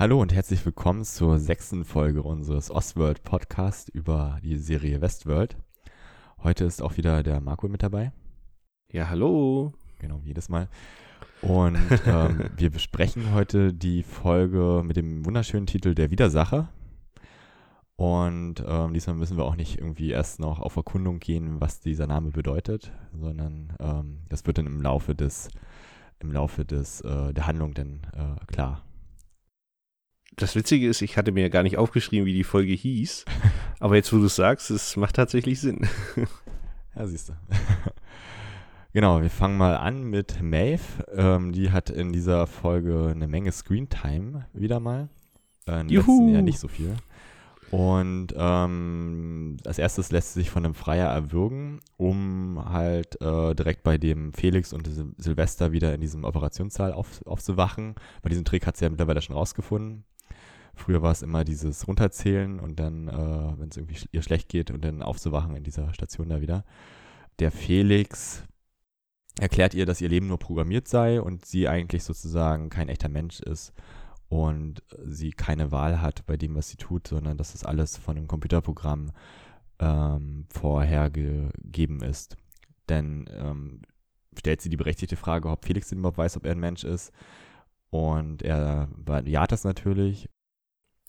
Hallo und herzlich willkommen zur sechsten Folge unseres Ostworld Podcast über die Serie Westworld. Heute ist auch wieder der Marco mit dabei. Ja, hallo. Genau, wie jedes Mal. Und ähm, wir besprechen heute die Folge mit dem wunderschönen Titel Der Widersacher. Und ähm, diesmal müssen wir auch nicht irgendwie erst noch auf Erkundung gehen, was dieser Name bedeutet, sondern ähm, das wird dann im Laufe des, im Laufe des, äh, der Handlung dann äh, klar. Das Witzige ist, ich hatte mir ja gar nicht aufgeschrieben, wie die Folge hieß. Aber jetzt, wo du es sagst, es macht tatsächlich Sinn. ja, siehst du. genau, wir fangen mal an mit Maeve. Ähm, die hat in dieser Folge eine Menge Screentime wieder mal. Äh, Juhu. Jahr nicht so viel. Und ähm, als erstes lässt sie sich von einem Freier erwürgen, um halt äh, direkt bei dem Felix und Sil Silvester wieder in diesem Operationssaal auf, aufzuwachen. Bei diesem Trick hat sie ja mittlerweile schon rausgefunden. Früher war es immer dieses Runterzählen und dann, äh, wenn es irgendwie sch ihr schlecht geht und dann aufzuwachen in dieser Station da wieder. Der Felix erklärt ihr, dass ihr Leben nur programmiert sei und sie eigentlich sozusagen kein echter Mensch ist und sie keine Wahl hat bei dem, was sie tut, sondern dass das alles von einem Computerprogramm ähm, vorhergegeben ist. Denn ähm, stellt sie die berechtigte Frage, ob Felix denn überhaupt weiß, ob er ein Mensch ist. Und er bejaht das natürlich.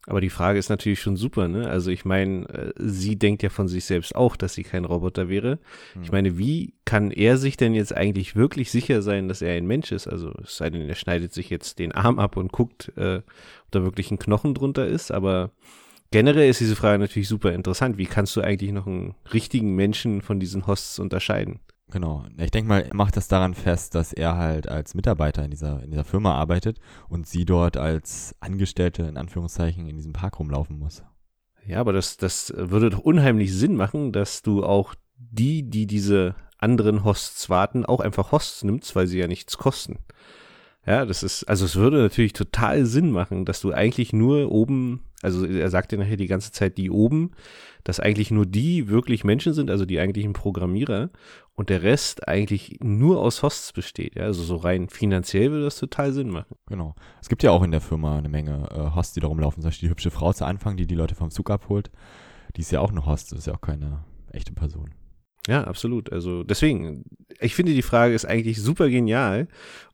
Aber die Frage ist natürlich schon super, ne? Also ich meine, äh, sie denkt ja von sich selbst auch, dass sie kein Roboter wäre. Hm. Ich meine, wie kann er sich denn jetzt eigentlich wirklich sicher sein, dass er ein Mensch ist? Also es sei denn, er schneidet sich jetzt den Arm ab und guckt, äh, ob da wirklich ein Knochen drunter ist. Aber generell ist diese Frage natürlich super interessant. Wie kannst du eigentlich noch einen richtigen Menschen von diesen Hosts unterscheiden? Genau. Ich denke mal, er macht das daran fest, dass er halt als Mitarbeiter in dieser, in dieser Firma arbeitet und sie dort als Angestellte in Anführungszeichen in diesem Park rumlaufen muss. Ja, aber das, das würde doch unheimlich Sinn machen, dass du auch die, die diese anderen Hosts warten, auch einfach Hosts nimmst, weil sie ja nichts kosten. Ja, das ist, also es würde natürlich total Sinn machen, dass du eigentlich nur oben, also er sagt ja nachher die ganze Zeit die oben, dass eigentlich nur die wirklich Menschen sind, also die eigentlichen Programmierer und der Rest eigentlich nur aus Hosts besteht. Ja, also so rein finanziell würde das total Sinn machen. Genau. Es gibt ja auch in der Firma eine Menge äh, Hosts, die da rumlaufen. Zum Beispiel die hübsche Frau zu Anfang, die die Leute vom Zug abholt. Die ist ja auch eine Host, das ist ja auch keine echte Person. Ja, absolut. Also deswegen, ich finde die Frage ist eigentlich super genial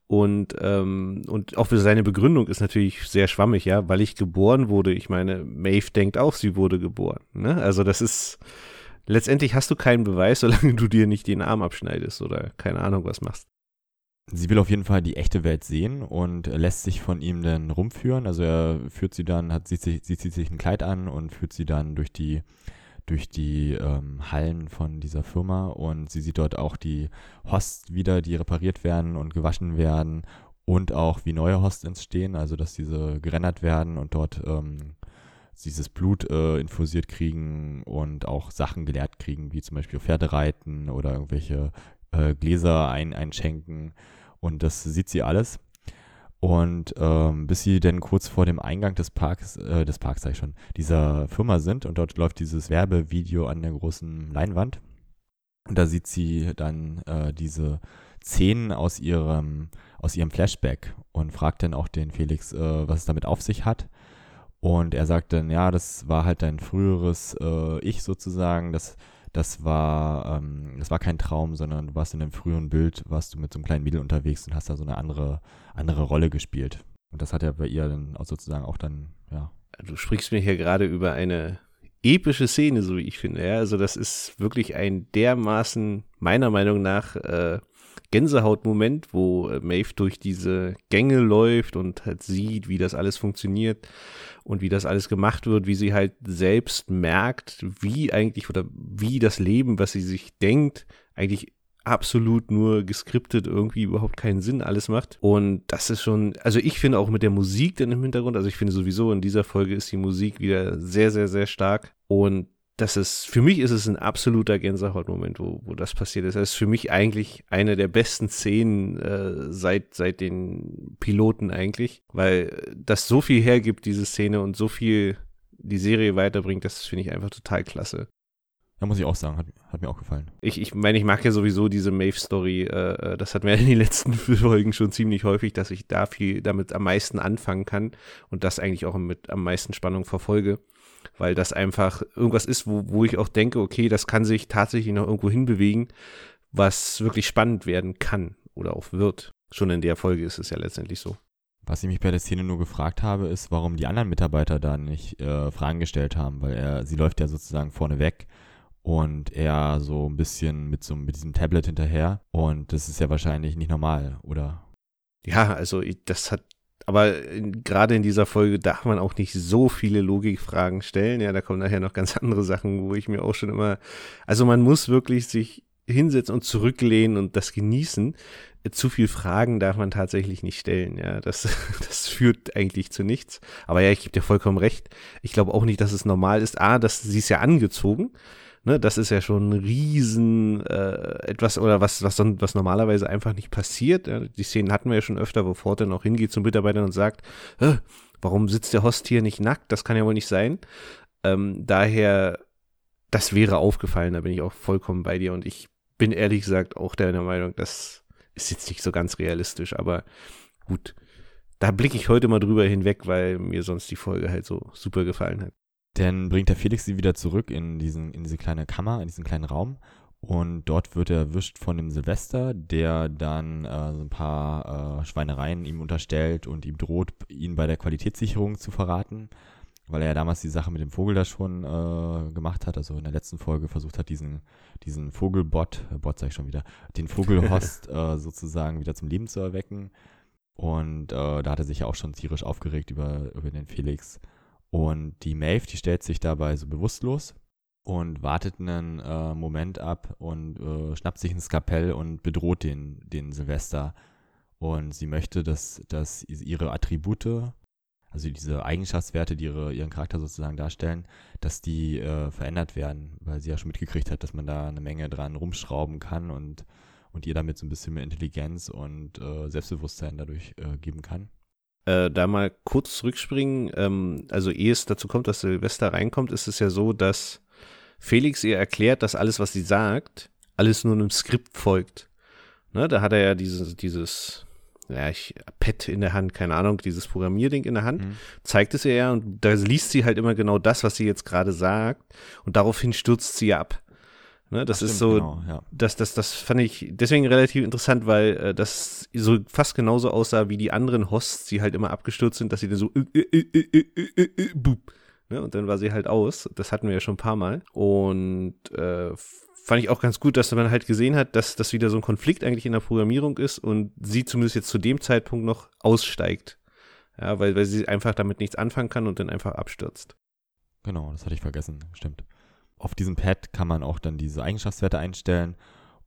und, ähm, und auch für seine Begründung ist natürlich sehr schwammig, ja, weil ich geboren wurde. Ich meine, Maeve denkt auch, sie wurde geboren. Ne? Also das ist, letztendlich hast du keinen Beweis, solange du dir nicht den Arm abschneidest oder keine Ahnung was machst. Sie will auf jeden Fall die echte Welt sehen und lässt sich von ihm dann rumführen. Also er führt sie dann, hat, sich, sie zieht sich ein Kleid an und führt sie dann durch die durch die ähm, Hallen von dieser Firma und sie sieht dort auch die Hosts wieder, die repariert werden und gewaschen werden und auch wie neue Hosts entstehen, also dass diese gerendert werden und dort ähm, dieses Blut äh, infusiert kriegen und auch Sachen gelehrt kriegen, wie zum Beispiel Pferdereiten oder irgendwelche äh, Gläser ein einschenken und das sieht sie alles. Und ähm, bis sie dann kurz vor dem Eingang des Parks, äh, des Parks sag ich schon, dieser Firma sind und dort läuft dieses Werbevideo an der großen Leinwand. Und da sieht sie dann äh, diese Szenen aus ihrem, aus ihrem Flashback und fragt dann auch den Felix, äh, was es damit auf sich hat. Und er sagt dann, ja, das war halt dein früheres äh, Ich sozusagen, das das war, ähm, das war kein Traum, sondern du warst in einem früheren Bild, warst du mit so einem kleinen Mädel unterwegs und hast da so eine andere, andere Rolle gespielt. Und das hat er bei ihr dann auch sozusagen auch dann, ja. Du sprichst mir hier gerade über eine epische Szene, so wie ich finde. Ja, also das ist wirklich ein dermaßen, meiner Meinung nach, äh, Gänsehautmoment, wo äh, Maeve durch diese Gänge läuft und halt sieht, wie das alles funktioniert und wie das alles gemacht wird, wie sie halt selbst merkt, wie eigentlich oder wie das Leben, was sie sich denkt, eigentlich absolut nur geskriptet irgendwie überhaupt keinen Sinn alles macht. Und das ist schon, also ich finde auch mit der Musik dann im Hintergrund, also ich finde sowieso in dieser Folge ist die Musik wieder sehr, sehr, sehr stark. Und das ist, für mich ist es ein absoluter Gänsehautmoment, wo, wo das passiert ist. Das ist für mich eigentlich eine der besten Szenen äh, seit, seit den Piloten eigentlich, weil das so viel hergibt, diese Szene, und so viel die Serie weiterbringt, das finde ich einfach total klasse. Ja, muss ich auch sagen, hat, hat mir auch gefallen. Ich, ich meine, ich mag ja sowieso diese Maeve-Story. Äh, äh das hatten wir in den letzten Folgen schon ziemlich häufig, dass ich da viel damit am meisten anfangen kann und das eigentlich auch mit am meisten Spannung verfolge. Weil das einfach irgendwas ist, wo, wo ich auch denke, okay, das kann sich tatsächlich noch irgendwo hinbewegen, was wirklich spannend werden kann oder auch wird. Schon in der Folge ist es ja letztendlich so. Was ich mich bei der Szene nur gefragt habe, ist, warum die anderen Mitarbeiter da nicht äh, Fragen gestellt haben, weil er, sie läuft ja sozusagen vorne weg und er so ein bisschen mit so mit diesem Tablet hinterher und das ist ja wahrscheinlich nicht normal, oder? Ja, also das hat aber gerade in dieser Folge darf man auch nicht so viele Logikfragen stellen. Ja, da kommen nachher noch ganz andere Sachen, wo ich mir auch schon immer, also man muss wirklich sich hinsetzen und zurücklehnen und das genießen. Zu viel Fragen darf man tatsächlich nicht stellen. Ja, das, das führt eigentlich zu nichts. Aber ja, ich gebe dir vollkommen recht. Ich glaube auch nicht, dass es normal ist. A, dass sie ist ja angezogen. Ne, das ist ja schon ein riesen äh, etwas oder was, was, was normalerweise einfach nicht passiert. Ja, die Szenen hatten wir ja schon öfter, wo Ford dann auch hingeht zum Mitarbeiter und sagt, warum sitzt der Host hier nicht nackt? Das kann ja wohl nicht sein. Ähm, daher, das wäre aufgefallen, da bin ich auch vollkommen bei dir und ich bin ehrlich gesagt auch der Meinung, das ist jetzt nicht so ganz realistisch, aber gut. Da blicke ich heute mal drüber hinweg, weil mir sonst die Folge halt so super gefallen hat. Dann bringt der Felix sie wieder zurück in, diesen, in diese kleine Kammer, in diesen kleinen Raum. Und dort wird er erwischt von dem Silvester, der dann äh, so ein paar äh, Schweinereien ihm unterstellt und ihm droht, ihn bei der Qualitätssicherung zu verraten, weil er ja damals die Sache mit dem Vogel da schon äh, gemacht hat, also in der letzten Folge versucht hat, diesen, diesen Vogelbot, äh, Bot sag ich schon wieder, den Vogelhost äh, sozusagen wieder zum Leben zu erwecken. Und äh, da hat er sich ja auch schon tierisch aufgeregt über, über den Felix. Und die Maeve, die stellt sich dabei so bewusstlos und wartet einen äh, Moment ab und äh, schnappt sich ein Skapell und bedroht den, den Silvester. Und sie möchte, dass, dass ihre Attribute, also diese Eigenschaftswerte, die ihre, ihren Charakter sozusagen darstellen, dass die äh, verändert werden, weil sie ja schon mitgekriegt hat, dass man da eine Menge dran rumschrauben kann und, und ihr damit so ein bisschen mehr Intelligenz und äh, Selbstbewusstsein dadurch äh, geben kann äh, da mal kurz zurückspringen. Ähm, also ehe es dazu kommt, dass Silvester reinkommt, ist es ja so, dass Felix ihr erklärt, dass alles, was sie sagt, alles nur einem Skript folgt. Ne, da hat er ja dieses, dieses, ja, ich, Pad in der Hand, keine Ahnung, dieses Programmierding in der Hand, mhm. zeigt es ihr ja und da liest sie halt immer genau das, was sie jetzt gerade sagt und daraufhin stürzt sie ab. Ne, das Stimmt, ist so, genau, ja. das, das, das fand ich deswegen relativ interessant, weil äh, das so fast genauso aussah wie die anderen Hosts, die halt immer abgestürzt sind, dass sie dann so äh, äh, boop, ne, und dann war sie halt aus. Das hatten wir ja schon ein paar Mal. Und äh, fand ich auch ganz gut, dass man halt gesehen hat, dass das wieder so ein Konflikt eigentlich in der Programmierung ist und sie zumindest jetzt zu dem Zeitpunkt noch aussteigt. Ja, weil, weil sie einfach damit nichts anfangen kann und dann einfach abstürzt. Genau, das hatte ich vergessen, stimmt auf diesem Pad kann man auch dann diese Eigenschaftswerte einstellen.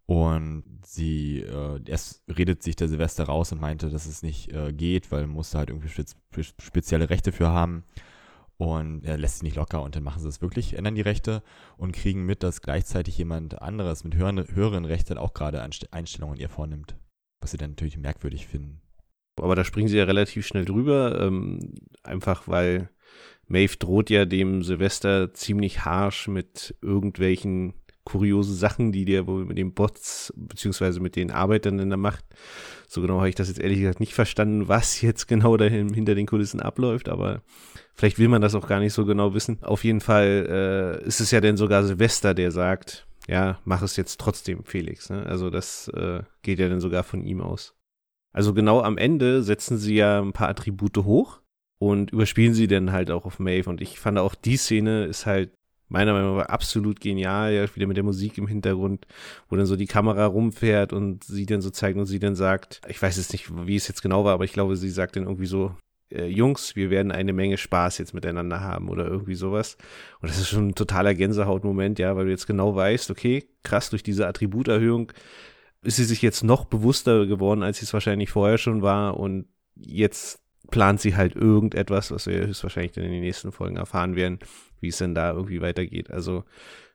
Und sie, äh, erst redet sich der Silvester raus und meinte, dass es nicht äh, geht, weil man musste halt irgendwie spez spezielle Rechte für haben. Und er lässt sie nicht locker und dann machen sie es wirklich, ändern die Rechte und kriegen mit, dass gleichzeitig jemand anderes mit höheren, höheren Rechten auch gerade Einstellungen ihr vornimmt. Was sie dann natürlich merkwürdig finden. Aber da springen sie ja relativ schnell drüber, ähm, einfach weil Maeve droht ja dem Silvester ziemlich harsh mit irgendwelchen kuriosen Sachen, die der wohl mit den Bots beziehungsweise mit den Arbeitern in der Macht. So genau habe ich das jetzt ehrlich gesagt nicht verstanden, was jetzt genau dahin hinter den Kulissen abläuft, aber vielleicht will man das auch gar nicht so genau wissen. Auf jeden Fall äh, ist es ja dann sogar Silvester, der sagt, ja, mach es jetzt trotzdem, Felix. Ne? Also das äh, geht ja dann sogar von ihm aus. Also genau am Ende setzen sie ja ein paar Attribute hoch und überspielen sie dann halt auch auf Maeve. Und ich fand auch die Szene ist halt meiner Meinung nach absolut genial, ja, wieder mit der Musik im Hintergrund, wo dann so die Kamera rumfährt und sie dann so zeigt und sie dann sagt, ich weiß jetzt nicht, wie es jetzt genau war, aber ich glaube, sie sagt dann irgendwie so, äh, Jungs, wir werden eine Menge Spaß jetzt miteinander haben oder irgendwie sowas. Und das ist schon ein totaler Gänsehautmoment, ja, weil du jetzt genau weißt, okay, krass, durch diese Attributerhöhung ist sie sich jetzt noch bewusster geworden, als sie es wahrscheinlich vorher schon war und jetzt plant sie halt irgendetwas, was wir höchstwahrscheinlich dann in den nächsten Folgen erfahren werden, wie es denn da irgendwie weitergeht. Also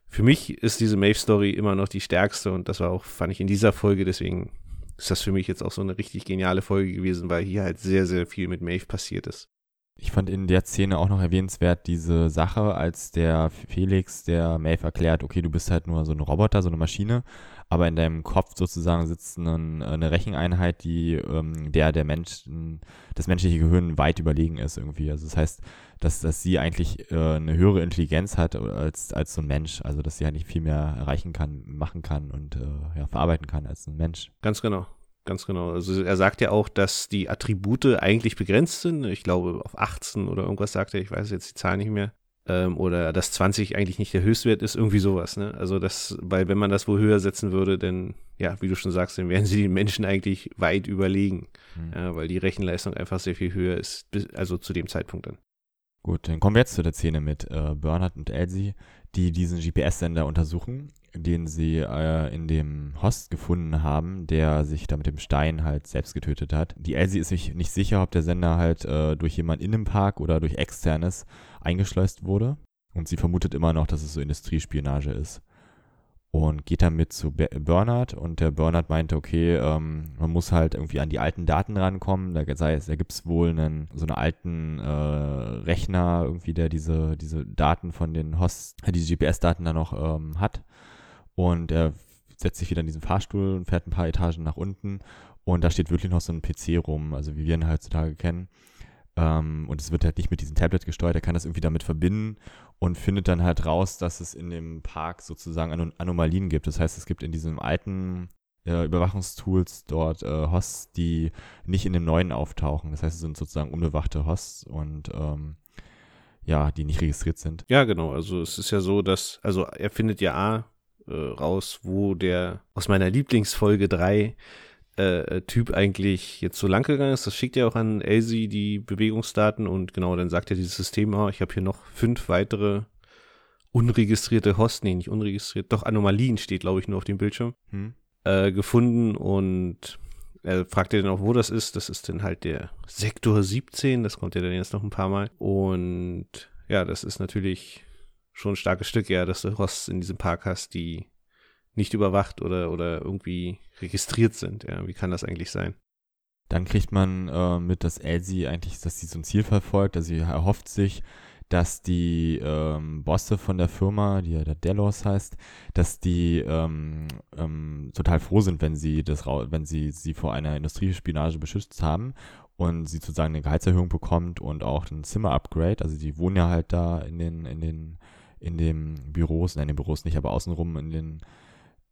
für mich ist diese Maeve-Story immer noch die stärkste und das war auch, fand ich in dieser Folge, deswegen ist das für mich jetzt auch so eine richtig geniale Folge gewesen, weil hier halt sehr, sehr viel mit Maeve passiert ist. Ich fand in der Szene auch noch erwähnenswert diese Sache, als der Felix der Maeve erklärt, okay, du bist halt nur so ein Roboter, so eine Maschine, aber in deinem Kopf sozusagen sitzt ein, eine Recheneinheit, die ähm, der der Mensch, das menschliche Gehirn weit überlegen ist irgendwie. Also das heißt, dass, dass sie eigentlich äh, eine höhere Intelligenz hat als, als so ein Mensch. Also dass sie eigentlich viel mehr erreichen kann, machen kann und äh, ja, verarbeiten kann als ein Mensch. Ganz genau. Ganz genau. Also er sagt ja auch, dass die Attribute eigentlich begrenzt sind. Ich glaube auf 18 oder irgendwas sagt er, ich weiß jetzt die Zahl nicht mehr. Ähm, oder dass 20 eigentlich nicht der Höchstwert ist, irgendwie sowas. Ne? Also das, weil wenn man das wohl höher setzen würde, dann, ja, wie du schon sagst, dann wären sie den Menschen eigentlich weit überlegen. Mhm. Ja, weil die Rechenleistung einfach sehr viel höher ist, also zu dem Zeitpunkt dann. Gut, dann kommen wir jetzt zu der Szene mit äh, Bernhard und Elsie, die diesen GPS-Sender untersuchen, den sie äh, in dem Host gefunden haben, der sich da mit dem Stein halt selbst getötet hat. Die Elsie ist sich nicht sicher, ob der Sender halt äh, durch jemand in dem Park oder durch externes eingeschleust wurde. Und sie vermutet immer noch, dass es so Industriespionage ist und geht damit zu Bernhard und der Bernhard meinte, okay, ähm, man muss halt irgendwie an die alten Daten rankommen. Da, da gibt es wohl einen, so einen alten äh, Rechner irgendwie, der diese, diese Daten von den Hosts, diese GPS-Daten dann noch ähm, hat. Und er setzt sich wieder in diesen Fahrstuhl und fährt ein paar Etagen nach unten und da steht wirklich noch so ein PC rum, also wie wir ihn heutzutage kennen. Ähm, und es wird halt nicht mit diesem Tablet gesteuert, er kann das irgendwie damit verbinden und findet dann halt raus, dass es in dem Park sozusagen Anom Anomalien gibt. Das heißt, es gibt in diesem alten äh, Überwachungstools dort äh, Hosts, die nicht in dem neuen auftauchen. Das heißt, es sind sozusagen unbewachte Hosts und ähm, ja, die nicht registriert sind. Ja, genau. Also es ist ja so, dass, also er findet ja A äh, raus, wo der aus meiner Lieblingsfolge 3 äh, Typ eigentlich jetzt so lang gegangen ist. Das schickt ja auch an Elsie die Bewegungsdaten und genau, dann sagt ja dieses System, oh, ich habe hier noch fünf weitere unregistrierte Hosts, nee, nicht unregistriert, doch Anomalien steht, glaube ich, nur auf dem Bildschirm, hm. äh, gefunden und er fragt ja dann auch, wo das ist. Das ist dann halt der Sektor 17, das kommt ja dann jetzt noch ein paar Mal. Und ja, das ist natürlich schon ein starkes Stück, ja, dass du Hosts in diesem Park hast, die nicht überwacht oder, oder irgendwie registriert sind. Ja, wie kann das eigentlich sein? Dann kriegt man äh, mit, dass Elsie eigentlich, dass sie so ein Ziel verfolgt. Also sie erhofft sich, dass die ähm, Bosse von der Firma, die ja der Delos heißt, dass die ähm, ähm, total froh sind, wenn sie das, wenn sie sie vor einer Industriespionage beschützt haben und sie sozusagen eine Gehaltserhöhung bekommt und auch ein Zimmer-Upgrade. Also die wohnen ja halt da in den, in den, in den Büros, nein, in den Büros nicht, aber außenrum in den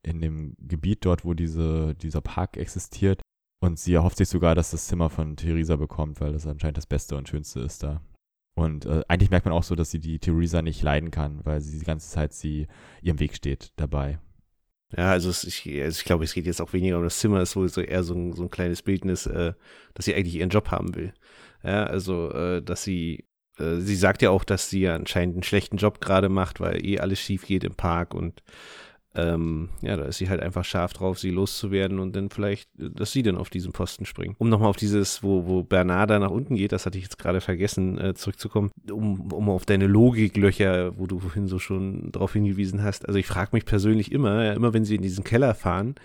in dem Gebiet dort, wo diese, dieser Park existiert. Und sie erhofft sich sogar, dass das Zimmer von Theresa bekommt, weil das anscheinend das Beste und Schönste ist da. Und äh, eigentlich merkt man auch so, dass sie die Theresa nicht leiden kann, weil sie die ganze Zeit sie ihrem Weg steht dabei. Ja, also, es, ich, also ich glaube, es geht jetzt auch weniger um das Zimmer, es ist wohl so eher so ein, so ein kleines Bildnis, äh, dass sie eigentlich ihren Job haben will. Ja, also, äh, dass sie, äh, sie sagt ja auch, dass sie ja anscheinend einen schlechten Job gerade macht, weil eh alles schief geht im Park und ähm, ja, da ist sie halt einfach scharf drauf, sie loszuwerden und dann vielleicht, dass sie dann auf diesen Posten springen. Um nochmal auf dieses, wo, wo Bernarda nach unten geht, das hatte ich jetzt gerade vergessen, äh, zurückzukommen, um, um auf deine Logiklöcher, wo du vorhin so schon drauf hingewiesen hast. Also ich frage mich persönlich immer, ja, immer wenn sie in diesen Keller fahren,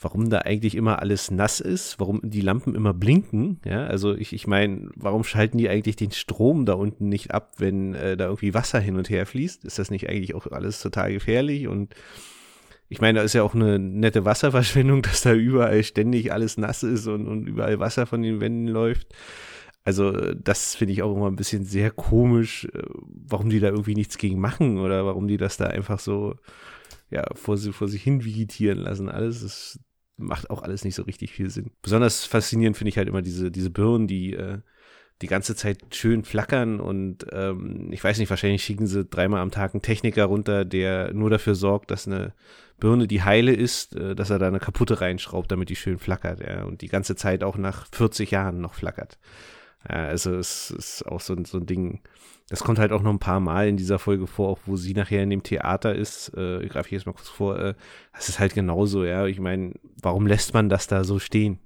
warum da eigentlich immer alles nass ist, warum die Lampen immer blinken. Ja, also ich, ich meine, warum schalten die eigentlich den Strom da unten nicht ab, wenn äh, da irgendwie Wasser hin und her fließt? Ist das nicht eigentlich auch alles total gefährlich und ich meine, da ist ja auch eine nette Wasserverschwendung, dass da überall ständig alles nass ist und, und überall Wasser von den Wänden läuft. Also das finde ich auch immer ein bisschen sehr komisch, äh, warum die da irgendwie nichts gegen machen oder warum die das da einfach so ja, vor, vor sich hin vegetieren lassen. Alles das macht auch alles nicht so richtig viel Sinn. Besonders faszinierend finde ich halt immer diese, diese Birnen, die äh, die ganze Zeit schön flackern und ähm, ich weiß nicht, wahrscheinlich schicken sie dreimal am Tag einen Techniker runter, der nur dafür sorgt, dass eine Birne, die heile ist, äh, dass er da eine kaputte reinschraubt, damit die schön flackert, ja, und die ganze Zeit auch nach 40 Jahren noch flackert. Ja, also es ist auch so, so ein Ding, das kommt halt auch noch ein paar Mal in dieser Folge vor, auch wo sie nachher in dem Theater ist. Äh, ich greife jetzt mal kurz vor. Äh, das ist halt genauso, ja. Ich meine, warum lässt man das da so stehen?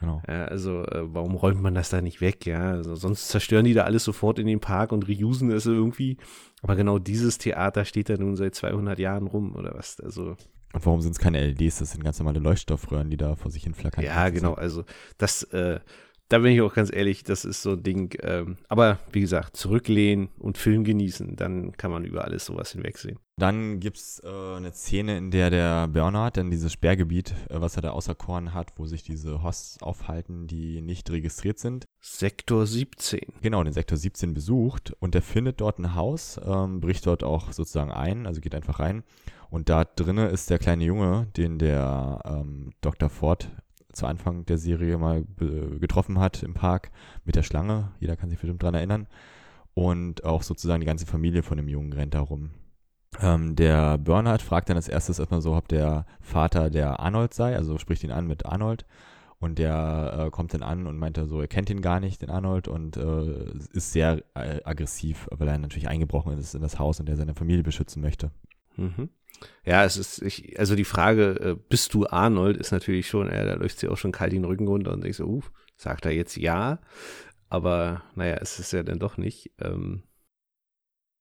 Genau. Ja, also, äh, warum räumt man das da nicht weg? Ja, also, sonst zerstören die da alles sofort in den Park und reusen es irgendwie. Aber genau dieses Theater steht da nun seit 200 Jahren rum oder was? Also. Und warum sind es keine LEDs? Das sind ganz normale Leuchtstoffröhren, die da vor sich hin flackern. Ja, genau. Also, das, äh, da bin ich auch ganz ehrlich, das ist so ein Ding. Ähm, aber wie gesagt, zurücklehnen und Film genießen, dann kann man über alles sowas hinwegsehen. Dann gibt es äh, eine Szene, in der der Bernhard dann dieses Sperrgebiet, äh, was er da außer Korn hat, wo sich diese Hosts aufhalten, die nicht registriert sind. Sektor 17. Genau, den Sektor 17 besucht und er findet dort ein Haus, ähm, bricht dort auch sozusagen ein, also geht einfach rein. Und da drinnen ist der kleine Junge, den der ähm, Dr. Ford zu Anfang der Serie mal getroffen hat im Park mit der Schlange. Jeder kann sich bestimmt dran erinnern. Und auch sozusagen die ganze Familie von dem Jungen rennt da rum. Ähm, der Bernhard fragt dann als erstes erstmal so, ob der Vater der Arnold sei, also spricht ihn an mit Arnold. Und der äh, kommt dann an und meint so, er kennt ihn gar nicht, den Arnold, und äh, ist sehr äh, aggressiv, weil er natürlich eingebrochen ist in das Haus und er seine Familie beschützen möchte. Mhm. Ja, es ist, ich, also die Frage, äh, bist du Arnold, ist natürlich schon, äh, da läuft sie auch schon kalt den Rücken runter und denkst so, uh, sagt er jetzt ja? Aber naja, es ist ja dann doch nicht. Ähm.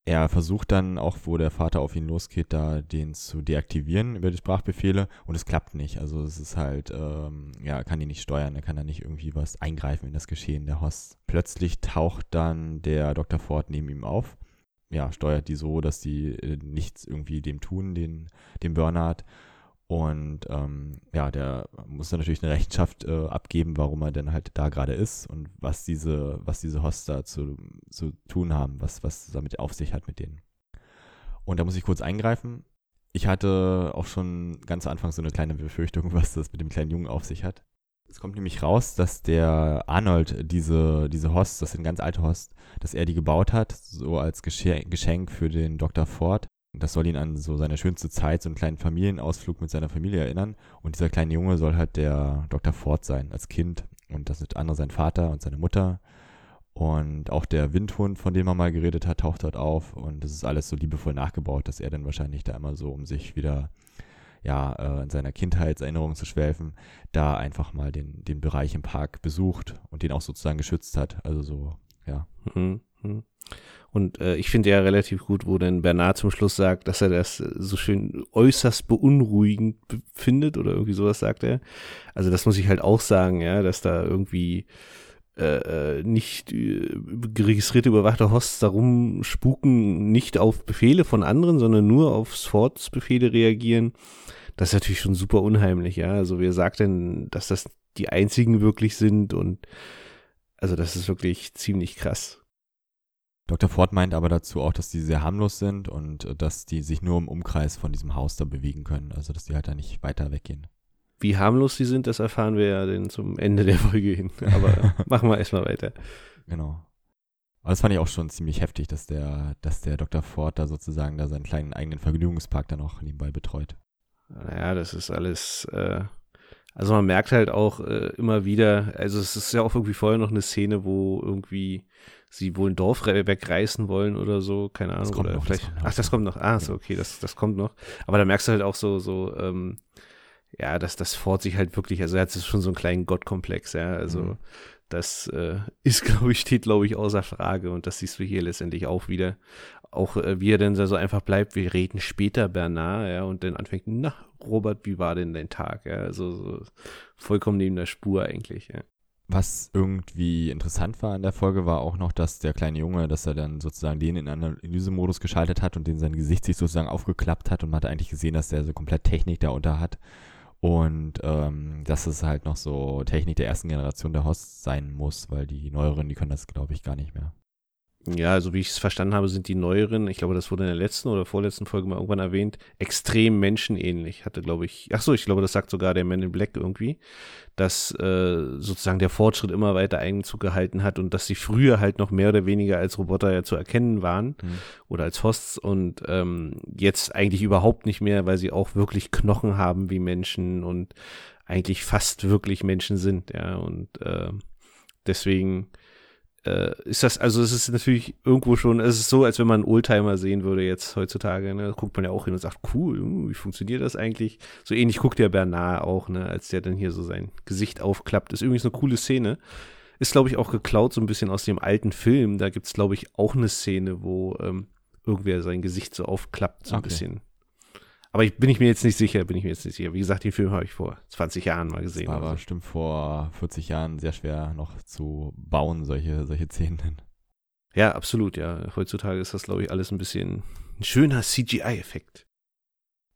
Er versucht dann auch, wo der Vater auf ihn losgeht, da den zu deaktivieren über die Sprachbefehle und es klappt nicht. Also es ist halt, ähm, ja, er kann ihn nicht steuern, er kann da nicht irgendwie was eingreifen in das Geschehen der Host. Plötzlich taucht dann der Dr. Ford neben ihm auf ja, steuert die so, dass die äh, nichts irgendwie dem tun, den, dem Bernhard. Und ähm, ja, der muss dann natürlich eine Rechenschaft äh, abgeben, warum er denn halt da gerade ist und was diese, was diese Hosts zu, zu tun haben, was, was damit auf sich hat mit denen. Und da muss ich kurz eingreifen. Ich hatte auch schon ganz am Anfang so eine kleine Befürchtung, was das mit dem kleinen Jungen auf sich hat. Es kommt nämlich raus, dass der Arnold diese, diese Host, das sind ganz alte Host, dass er die gebaut hat, so als Geschenk für den Dr. Ford. Das soll ihn an so seine schönste Zeit, so einen kleinen Familienausflug mit seiner Familie erinnern. Und dieser kleine Junge soll halt der Dr. Ford sein, als Kind. Und das ist andere sein Vater und seine Mutter. Und auch der Windhund, von dem man mal geredet hat, taucht dort auf. Und das ist alles so liebevoll nachgebaut, dass er dann wahrscheinlich da immer so um sich wieder ja, äh, in seiner Kindheitserinnerung zu schwelfen, da einfach mal den, den Bereich im Park besucht und den auch sozusagen geschützt hat. Also so, ja. Mhm. mhm. Und äh, ich finde ja relativ gut, wo dann Bernard zum Schluss sagt, dass er das so schön äußerst beunruhigend findet oder irgendwie sowas sagt er. Also das muss ich halt auch sagen, ja, dass da irgendwie äh, äh nicht äh, registrierte überwachte Hosts darum spuken, nicht auf Befehle von anderen, sondern nur auf Swords Befehle reagieren das ist natürlich schon super unheimlich, ja. Also wer sagt denn, dass das die einzigen wirklich sind und also das ist wirklich ziemlich krass. Dr. Ford meint aber dazu auch, dass die sehr harmlos sind und äh, dass die sich nur im Umkreis von diesem Haus da bewegen können, also dass die halt da nicht weiter weggehen. Wie harmlos sie sind, das erfahren wir ja dann zum Ende der Folge hin. Aber machen wir erstmal weiter. Genau. Aber das fand ich auch schon ziemlich heftig, dass der, dass der Dr. Ford da sozusagen da seinen kleinen eigenen Vergnügungspark dann auch nebenbei betreut. Naja, das ist alles, äh, also man merkt halt auch äh, immer wieder, also es ist ja auch irgendwie vorher noch eine Szene, wo irgendwie sie wohl ein Dorf wegreißen wollen oder so, keine Ahnung. oder noch, vielleicht, das ach, das kommt noch. Ah, so, okay, das, das kommt noch. Aber da merkst du halt auch so, so, ähm, ja, dass das Ford sich halt wirklich, also er hat schon so einen kleinen Gottkomplex, ja, also mhm. das äh, ist, glaube ich, steht, glaube ich, außer Frage und das siehst du hier letztendlich auch wieder auch äh, wie er denn so einfach bleibt, wir reden später Bernard, ja, und dann anfängt, na, Robert, wie war denn dein Tag? Ja, also so vollkommen neben der Spur eigentlich, ja. Was irgendwie interessant war an der Folge, war auch noch, dass der kleine Junge, dass er dann sozusagen den in Analysemodus geschaltet hat und den sein Gesicht sich sozusagen aufgeklappt hat und man hat eigentlich gesehen, dass der so komplett Technik da unter hat. Und ähm, dass es halt noch so Technik der ersten Generation der Host sein muss, weil die neueren, die können das, glaube ich, gar nicht mehr. Ja, also wie ich es verstanden habe, sind die neueren, ich glaube, das wurde in der letzten oder vorletzten Folge mal irgendwann erwähnt, extrem menschenähnlich. Hatte, glaube ich, ach so, ich glaube, das sagt sogar der Man in Black irgendwie, dass äh, sozusagen der Fortschritt immer weiter Einzug gehalten hat und dass sie früher halt noch mehr oder weniger als Roboter ja zu erkennen waren mhm. oder als Hosts und ähm, jetzt eigentlich überhaupt nicht mehr, weil sie auch wirklich Knochen haben wie Menschen und eigentlich fast wirklich Menschen sind, ja, und äh, deswegen äh, ist das, also es ist natürlich irgendwo schon, es ist so, als wenn man einen Oldtimer sehen würde jetzt heutzutage, ne? Da guckt man ja auch hin und sagt, cool, uh, wie funktioniert das eigentlich? So ähnlich guckt der Bernard auch, ne, als der dann hier so sein Gesicht aufklappt. Ist übrigens eine coole Szene. Ist, glaube ich, auch geklaut so ein bisschen aus dem alten Film. Da gibt es, glaube ich, auch eine Szene, wo ähm, irgendwer sein Gesicht so aufklappt, so okay. ein bisschen. Aber ich, bin ich mir jetzt nicht sicher, bin ich mir jetzt nicht sicher. Wie gesagt, den Film habe ich vor 20 Jahren mal gesehen. Das war aber so. stimmt vor 40 Jahren sehr schwer noch zu bauen, solche, solche Szenen. Ja, absolut, ja. Heutzutage ist das, glaube ich, alles ein bisschen ein schöner CGI-Effekt.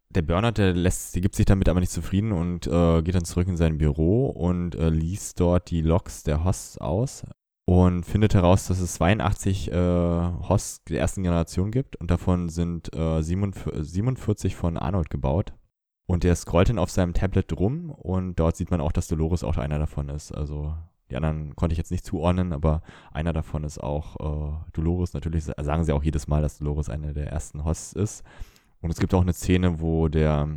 Der Bernard, der lässt, der gibt sich damit aber nicht zufrieden und äh, geht dann zurück in sein Büro und äh, liest dort die Logs der Hosts aus und findet heraus, dass es 82 äh, Hosts der ersten Generation gibt und davon sind äh, 47 von Arnold gebaut. Und der scrollt dann auf seinem Tablet rum und dort sieht man auch, dass Dolores auch einer davon ist. Also die anderen konnte ich jetzt nicht zuordnen, aber einer davon ist auch äh, Dolores. Natürlich sagen sie auch jedes Mal, dass Dolores eine der ersten Hosts ist. Und es gibt auch eine Szene, wo der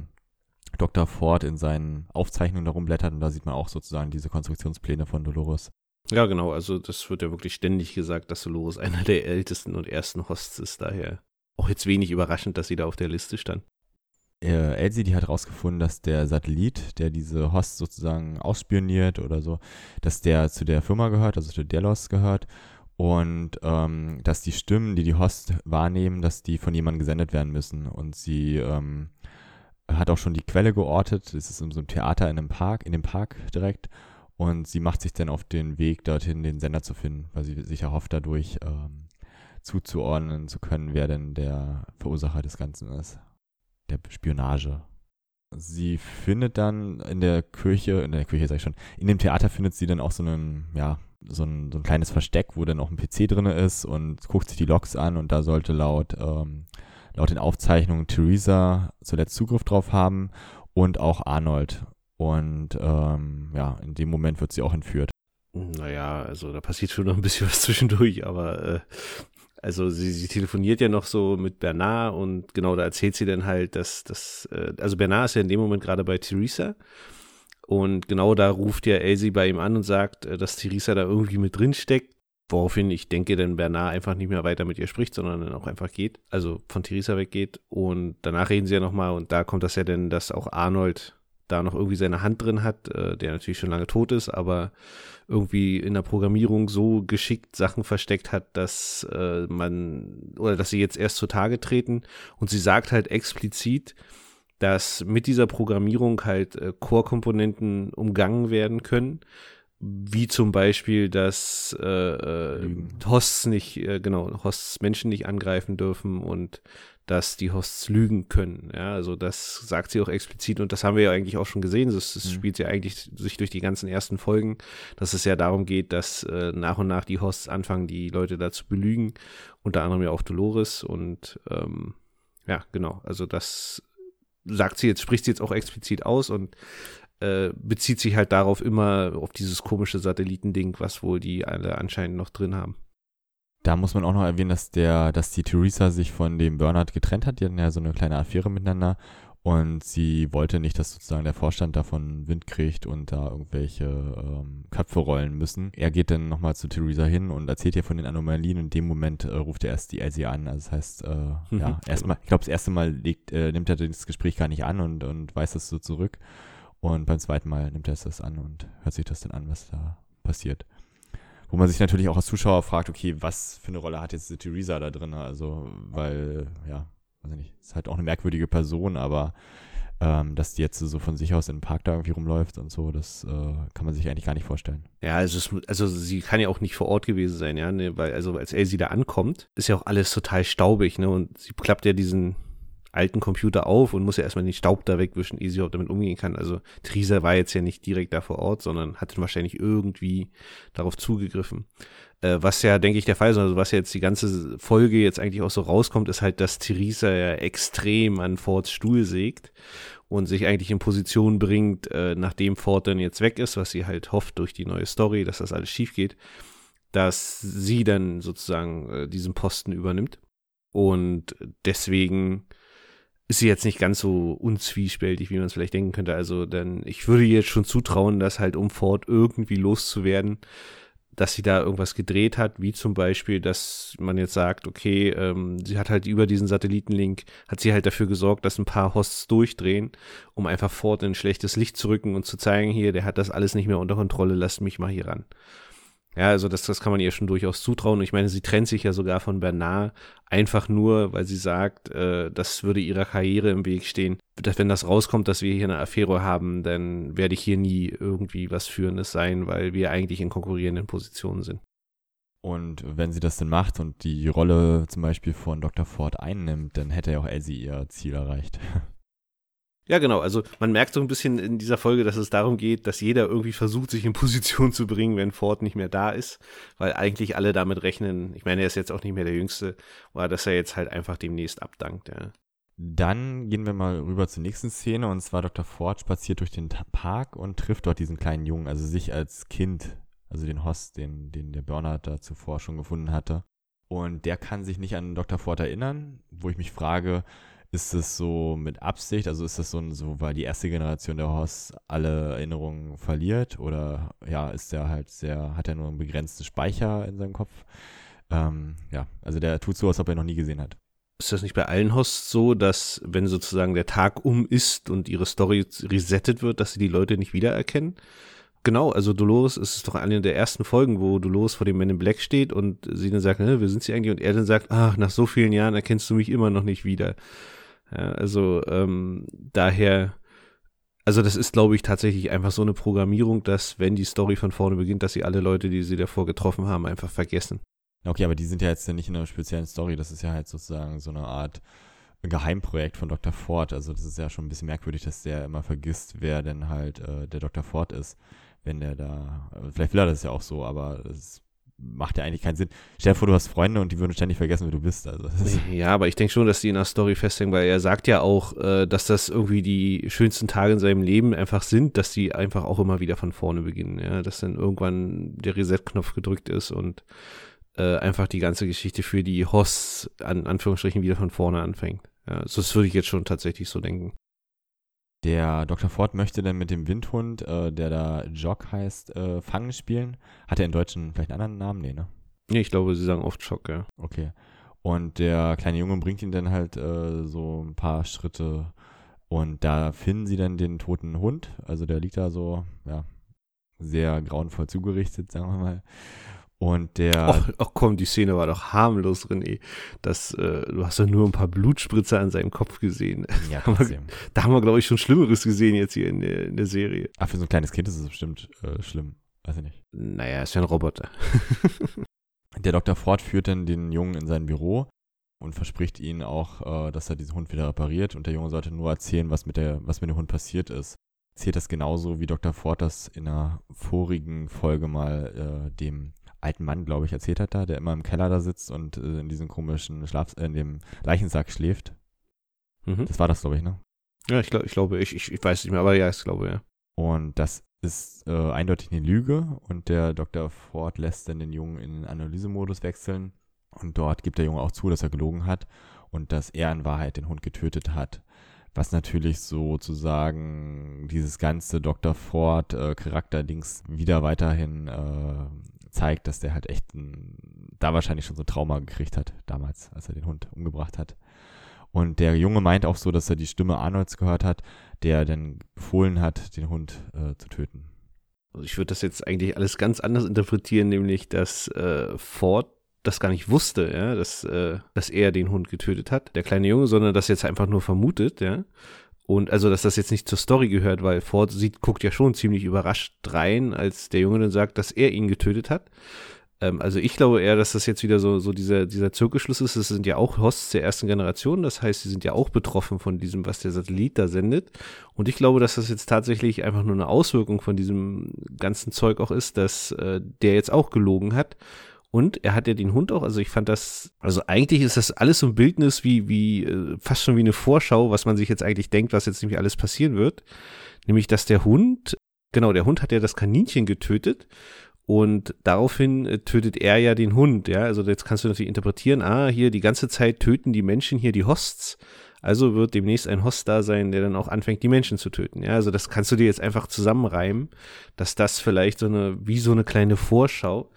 Dr. Ford in seinen Aufzeichnungen darum blättert und da sieht man auch sozusagen diese Konstruktionspläne von Dolores. Ja, genau. Also das wird ja wirklich ständig gesagt, dass Dolores einer der ältesten und ersten Hosts ist. Daher auch jetzt wenig überraschend, dass sie da auf der Liste stand. Äh, Elsie, die hat rausgefunden, dass der Satellit, der diese Hosts sozusagen ausspioniert oder so, dass der zu der Firma gehört, also zu Delos gehört und ähm, dass die Stimmen, die die Hosts wahrnehmen, dass die von jemandem gesendet werden müssen und sie ähm, hat auch schon die Quelle geortet, es ist in so einem Theater in einem Park, in dem Park direkt und sie macht sich dann auf den Weg dorthin, den Sender zu finden, weil sie sich erhofft, dadurch ähm, zuzuordnen zu können, wer denn der Verursacher des Ganzen ist. Der Spionage. Sie findet dann in der Kirche, in der Kirche sag ich schon, in dem Theater findet sie dann auch so einen, ja, so ein, so ein kleines Versteck, wo dann auch ein PC drin ist und guckt sich die Logs an und da sollte laut, ähm, laut den Aufzeichnungen Theresa zuletzt Zugriff drauf haben und auch Arnold. Und ähm, ja, in dem Moment wird sie auch entführt. Naja, also da passiert schon noch ein bisschen was zwischendurch, aber äh, also sie, sie telefoniert ja noch so mit Bernard und genau da erzählt sie dann halt, dass das, äh, also Bernard ist ja in dem Moment gerade bei Theresa und genau da ruft ja Elsie bei ihm an und sagt, äh, dass Theresa da irgendwie mit drin steckt. Woraufhin ich denke, denn Bernard einfach nicht mehr weiter mit ihr spricht, sondern dann auch einfach geht, also von Theresa weggeht. Und danach reden sie ja nochmal und da kommt das ja dann, dass auch Arnold da noch irgendwie seine Hand drin hat, äh, der natürlich schon lange tot ist, aber irgendwie in der Programmierung so geschickt Sachen versteckt hat, dass äh, man oder dass sie jetzt erst zutage treten. Und sie sagt halt explizit, dass mit dieser Programmierung halt äh, Core-Komponenten umgangen werden können, wie zum Beispiel, dass äh, äh, Hosts nicht, äh, genau, Hosts Menschen nicht angreifen dürfen und dass die Hosts lügen können. Ja, also das sagt sie auch explizit und das haben wir ja eigentlich auch schon gesehen. Das, das mhm. spielt ja eigentlich sich durch die ganzen ersten Folgen, dass es ja darum geht, dass äh, nach und nach die Hosts anfangen, die Leute da zu belügen. Unter anderem ja auch Dolores und ähm, ja, genau. Also das sagt sie jetzt, spricht sie jetzt auch explizit aus und äh, bezieht sich halt darauf immer auf dieses komische Satellitending, was wohl die alle anscheinend noch drin haben. Da muss man auch noch erwähnen, dass der, dass die Theresa sich von dem Bernhard getrennt hat. Die hatten ja so eine kleine Affäre miteinander. Und sie wollte nicht, dass sozusagen der Vorstand davon Wind kriegt und da irgendwelche ähm, Köpfe rollen müssen. Er geht dann nochmal zu Theresa hin und erzählt ihr von den Anomalien. In dem Moment äh, ruft er erst die Elsie an. Also das heißt, äh, mhm, ja, erstmal, ich glaube, das erste Mal legt, äh, nimmt er das Gespräch gar nicht an und, und weist es so zurück. Und beim zweiten Mal nimmt er es das an und hört sich das dann an, was da passiert wo man sich natürlich auch als Zuschauer fragt, okay, was für eine Rolle hat jetzt Theresa da drin? Also, weil, ja, weiß ich nicht, ist halt auch eine merkwürdige Person, aber ähm, dass die jetzt so von sich aus in den Park da irgendwie rumläuft und so, das äh, kann man sich eigentlich gar nicht vorstellen. Ja, also, es, also sie kann ja auch nicht vor Ort gewesen sein, ja, ne, weil, also als Elsie da ankommt, ist ja auch alles total staubig, ne, und sie klappt ja diesen alten Computer auf und muss ja erstmal den Staub da wegwischen, ehe sie überhaupt damit umgehen kann. Also Theresa war jetzt ja nicht direkt da vor Ort, sondern hatte wahrscheinlich irgendwie darauf zugegriffen. Äh, was ja, denke ich, der Fall ist, also was jetzt die ganze Folge jetzt eigentlich auch so rauskommt, ist halt, dass Theresa ja extrem an Fords Stuhl sägt und sich eigentlich in Position bringt, äh, nachdem Ford dann jetzt weg ist, was sie halt hofft durch die neue Story, dass das alles schief geht, dass sie dann sozusagen äh, diesen Posten übernimmt. Und deswegen ist sie jetzt nicht ganz so unzwiespältig, wie man es vielleicht denken könnte. Also, denn ich würde ihr jetzt schon zutrauen, dass halt um Ford irgendwie loszuwerden, dass sie da irgendwas gedreht hat, wie zum Beispiel, dass man jetzt sagt, okay, ähm, sie hat halt über diesen Satellitenlink, hat sie halt dafür gesorgt, dass ein paar Hosts durchdrehen, um einfach Ford in schlechtes Licht zu rücken und zu zeigen, hier, der hat das alles nicht mehr unter Kontrolle, lasst mich mal hier ran. Ja, also das, das kann man ihr schon durchaus zutrauen. Ich meine, sie trennt sich ja sogar von Bernard einfach nur, weil sie sagt, äh, das würde ihrer Karriere im Weg stehen. Dass, wenn das rauskommt, dass wir hier eine Affäre haben, dann werde ich hier nie irgendwie was Führendes sein, weil wir eigentlich in konkurrierenden Positionen sind. Und wenn sie das denn macht und die Rolle zum Beispiel von Dr. Ford einnimmt, dann hätte ja auch Elsie ihr Ziel erreicht. Ja, genau. Also man merkt so ein bisschen in dieser Folge, dass es darum geht, dass jeder irgendwie versucht, sich in Position zu bringen, wenn Ford nicht mehr da ist, weil eigentlich alle damit rechnen, ich meine, er ist jetzt auch nicht mehr der Jüngste, oder dass er jetzt halt einfach demnächst abdankt, ja. Dann gehen wir mal rüber zur nächsten Szene und zwar Dr. Ford spaziert durch den Park und trifft dort diesen kleinen Jungen, also sich als Kind, also den Host, den, den der Bernard da zuvor schon gefunden hatte. Und der kann sich nicht an Dr. Ford erinnern, wo ich mich frage, ist es so mit Absicht? Also ist das so, so, weil die erste Generation der Hoss alle Erinnerungen verliert? Oder ja, ist der halt sehr, hat er nur einen begrenzten Speicher in seinem Kopf? Ähm, ja, also der tut so, als ob er noch nie gesehen hat. Ist das nicht bei allen Hosts so, dass wenn sozusagen der Tag um ist und ihre Story resettet wird, dass sie die Leute nicht wiedererkennen? Genau, also Dolores ist es doch eine der ersten Folgen, wo Dolores vor dem Man in Black steht und sie dann sagt, wer sind sie eigentlich? Und er dann sagt, ach, nach so vielen Jahren erkennst du mich immer noch nicht wieder. Ja, also ähm, daher, also das ist, glaube ich, tatsächlich einfach so eine Programmierung, dass wenn die Story von vorne beginnt, dass sie alle Leute, die sie davor getroffen haben, einfach vergessen. Okay, aber die sind ja jetzt nicht in einer speziellen Story, das ist ja halt sozusagen so eine Art Geheimprojekt von Dr. Ford. Also das ist ja schon ein bisschen merkwürdig, dass der immer vergisst, wer denn halt äh, der Dr. Ford ist, wenn der da, äh, vielleicht will er das ja auch so, aber das macht ja eigentlich keinen Sinn. Stell dir vor, du hast Freunde und die würden ständig vergessen, wer du bist. Also, ja, aber ich denke schon, dass die in der Story festhängen, weil er sagt ja auch, äh, dass das irgendwie die schönsten Tage in seinem Leben einfach sind, dass die einfach auch immer wieder von vorne beginnen. Ja, dass dann irgendwann der Reset-Knopf gedrückt ist und äh, einfach die ganze Geschichte für die Hoss an Anführungsstrichen wieder von vorne anfängt. Ja, also das würde ich jetzt schon tatsächlich so denken. Der Dr. Ford möchte dann mit dem Windhund, äh, der da Jock heißt, äh, Fangen spielen. Hat er in Deutschen vielleicht einen anderen Namen? Nee, ne? Nee, ich glaube, sie sagen oft Jock, ja. Okay. Und der kleine Junge bringt ihn dann halt äh, so ein paar Schritte und da finden sie dann den toten Hund. Also der liegt da so, ja, sehr grauenvoll zugerichtet, sagen wir mal. Und der. Ach, ach, komm, die Szene war doch harmlos, René. Das, äh, du hast doch nur ein paar Blutspritzer an seinem Kopf gesehen. Ja, da haben wir, da haben wir glaube ich, schon Schlimmeres gesehen jetzt hier in der, in der Serie. Ach, für so ein kleines Kind ist es bestimmt äh, schlimm. Weiß ich nicht. Naja, ist ja ein Roboter. der Dr. Ford führt dann den Jungen in sein Büro und verspricht ihnen auch, äh, dass er diesen Hund wieder repariert. Und der Junge sollte nur erzählen, was mit, der, was mit dem Hund passiert ist. Erzählt das genauso, wie Dr. Ford das in einer vorigen Folge mal äh, dem alten Mann, glaube ich, erzählt hat da, der immer im Keller da sitzt und äh, in diesem komischen Schlaf, äh, in dem Leichensack schläft. Mhm. Das war das, glaube ich, ne? Ja, ich, glaub, ich glaube, ich, ich, ich weiß nicht mehr, aber ja, ich glaube, ja. Und das ist äh, eindeutig eine Lüge und der Dr. Ford lässt dann den Jungen in den Analysemodus wechseln und dort gibt der Junge auch zu, dass er gelogen hat und dass er in Wahrheit den Hund getötet hat. Was natürlich sozusagen dieses ganze Dr. Ford äh, Charakterdings wieder weiterhin äh, zeigt, dass der halt echt ein, da wahrscheinlich schon so ein Trauma gekriegt hat, damals, als er den Hund umgebracht hat. Und der Junge meint auch so, dass er die Stimme Arnolds gehört hat, der dann befohlen hat, den Hund äh, zu töten. Also ich würde das jetzt eigentlich alles ganz anders interpretieren, nämlich dass äh, Ford das gar nicht wusste, ja, dass, äh, dass er den Hund getötet hat, der kleine Junge, sondern das jetzt einfach nur vermutet, ja. Und also, dass das jetzt nicht zur Story gehört, weil Ford sieht, guckt ja schon ziemlich überrascht rein, als der Junge dann sagt, dass er ihn getötet hat. Ähm, also ich glaube eher, dass das jetzt wieder so, so dieser, dieser Zirkelschluss ist. Das sind ja auch Hosts der ersten Generation. Das heißt, sie sind ja auch betroffen von diesem, was der Satellit da sendet. Und ich glaube, dass das jetzt tatsächlich einfach nur eine Auswirkung von diesem ganzen Zeug auch ist, dass äh, der jetzt auch gelogen hat und er hat ja den Hund auch, also ich fand das, also eigentlich ist das alles so ein Bildnis wie, wie, äh, fast schon wie eine Vorschau, was man sich jetzt eigentlich denkt, was jetzt nämlich alles passieren wird. Nämlich, dass der Hund, genau, der Hund hat ja das Kaninchen getötet und daraufhin äh, tötet er ja den Hund, ja. Also jetzt kannst du natürlich interpretieren, ah, hier die ganze Zeit töten die Menschen hier die Hosts. Also wird demnächst ein Host da sein, der dann auch anfängt, die Menschen zu töten. Ja, also das kannst du dir jetzt einfach zusammenreimen, dass das vielleicht so eine, wie so eine kleine Vorschau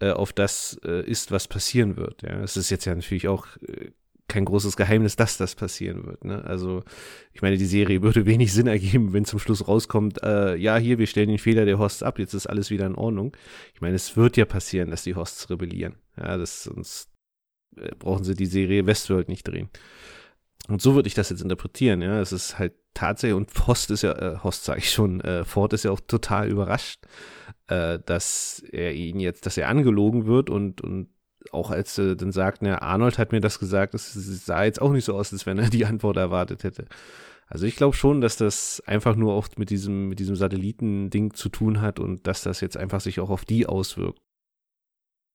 äh, auf das äh, ist, was passieren wird. Ja, es ist jetzt ja natürlich auch äh, kein großes Geheimnis, dass das passieren wird. Ne? Also ich meine, die Serie würde wenig Sinn ergeben, wenn zum Schluss rauskommt, äh, ja, hier, wir stellen den Fehler der Hosts ab, jetzt ist alles wieder in Ordnung. Ich meine, es wird ja passieren, dass die Hosts rebellieren. Ja, das, sonst äh, brauchen sie die Serie Westworld nicht drehen. Und so würde ich das jetzt interpretieren, ja. Es ist halt tatsächlich, und Host ist ja, äh, Host sage ich schon, äh, Ford ist ja auch total überrascht, äh, dass er ihn jetzt, dass er angelogen wird und, und auch als er dann sagt, na, Arnold hat mir das gesagt, es sah jetzt auch nicht so aus, als wenn er die Antwort erwartet hätte. Also ich glaube schon, dass das einfach nur auch mit diesem, mit diesem Satellitending zu tun hat und dass das jetzt einfach sich auch auf die auswirkt.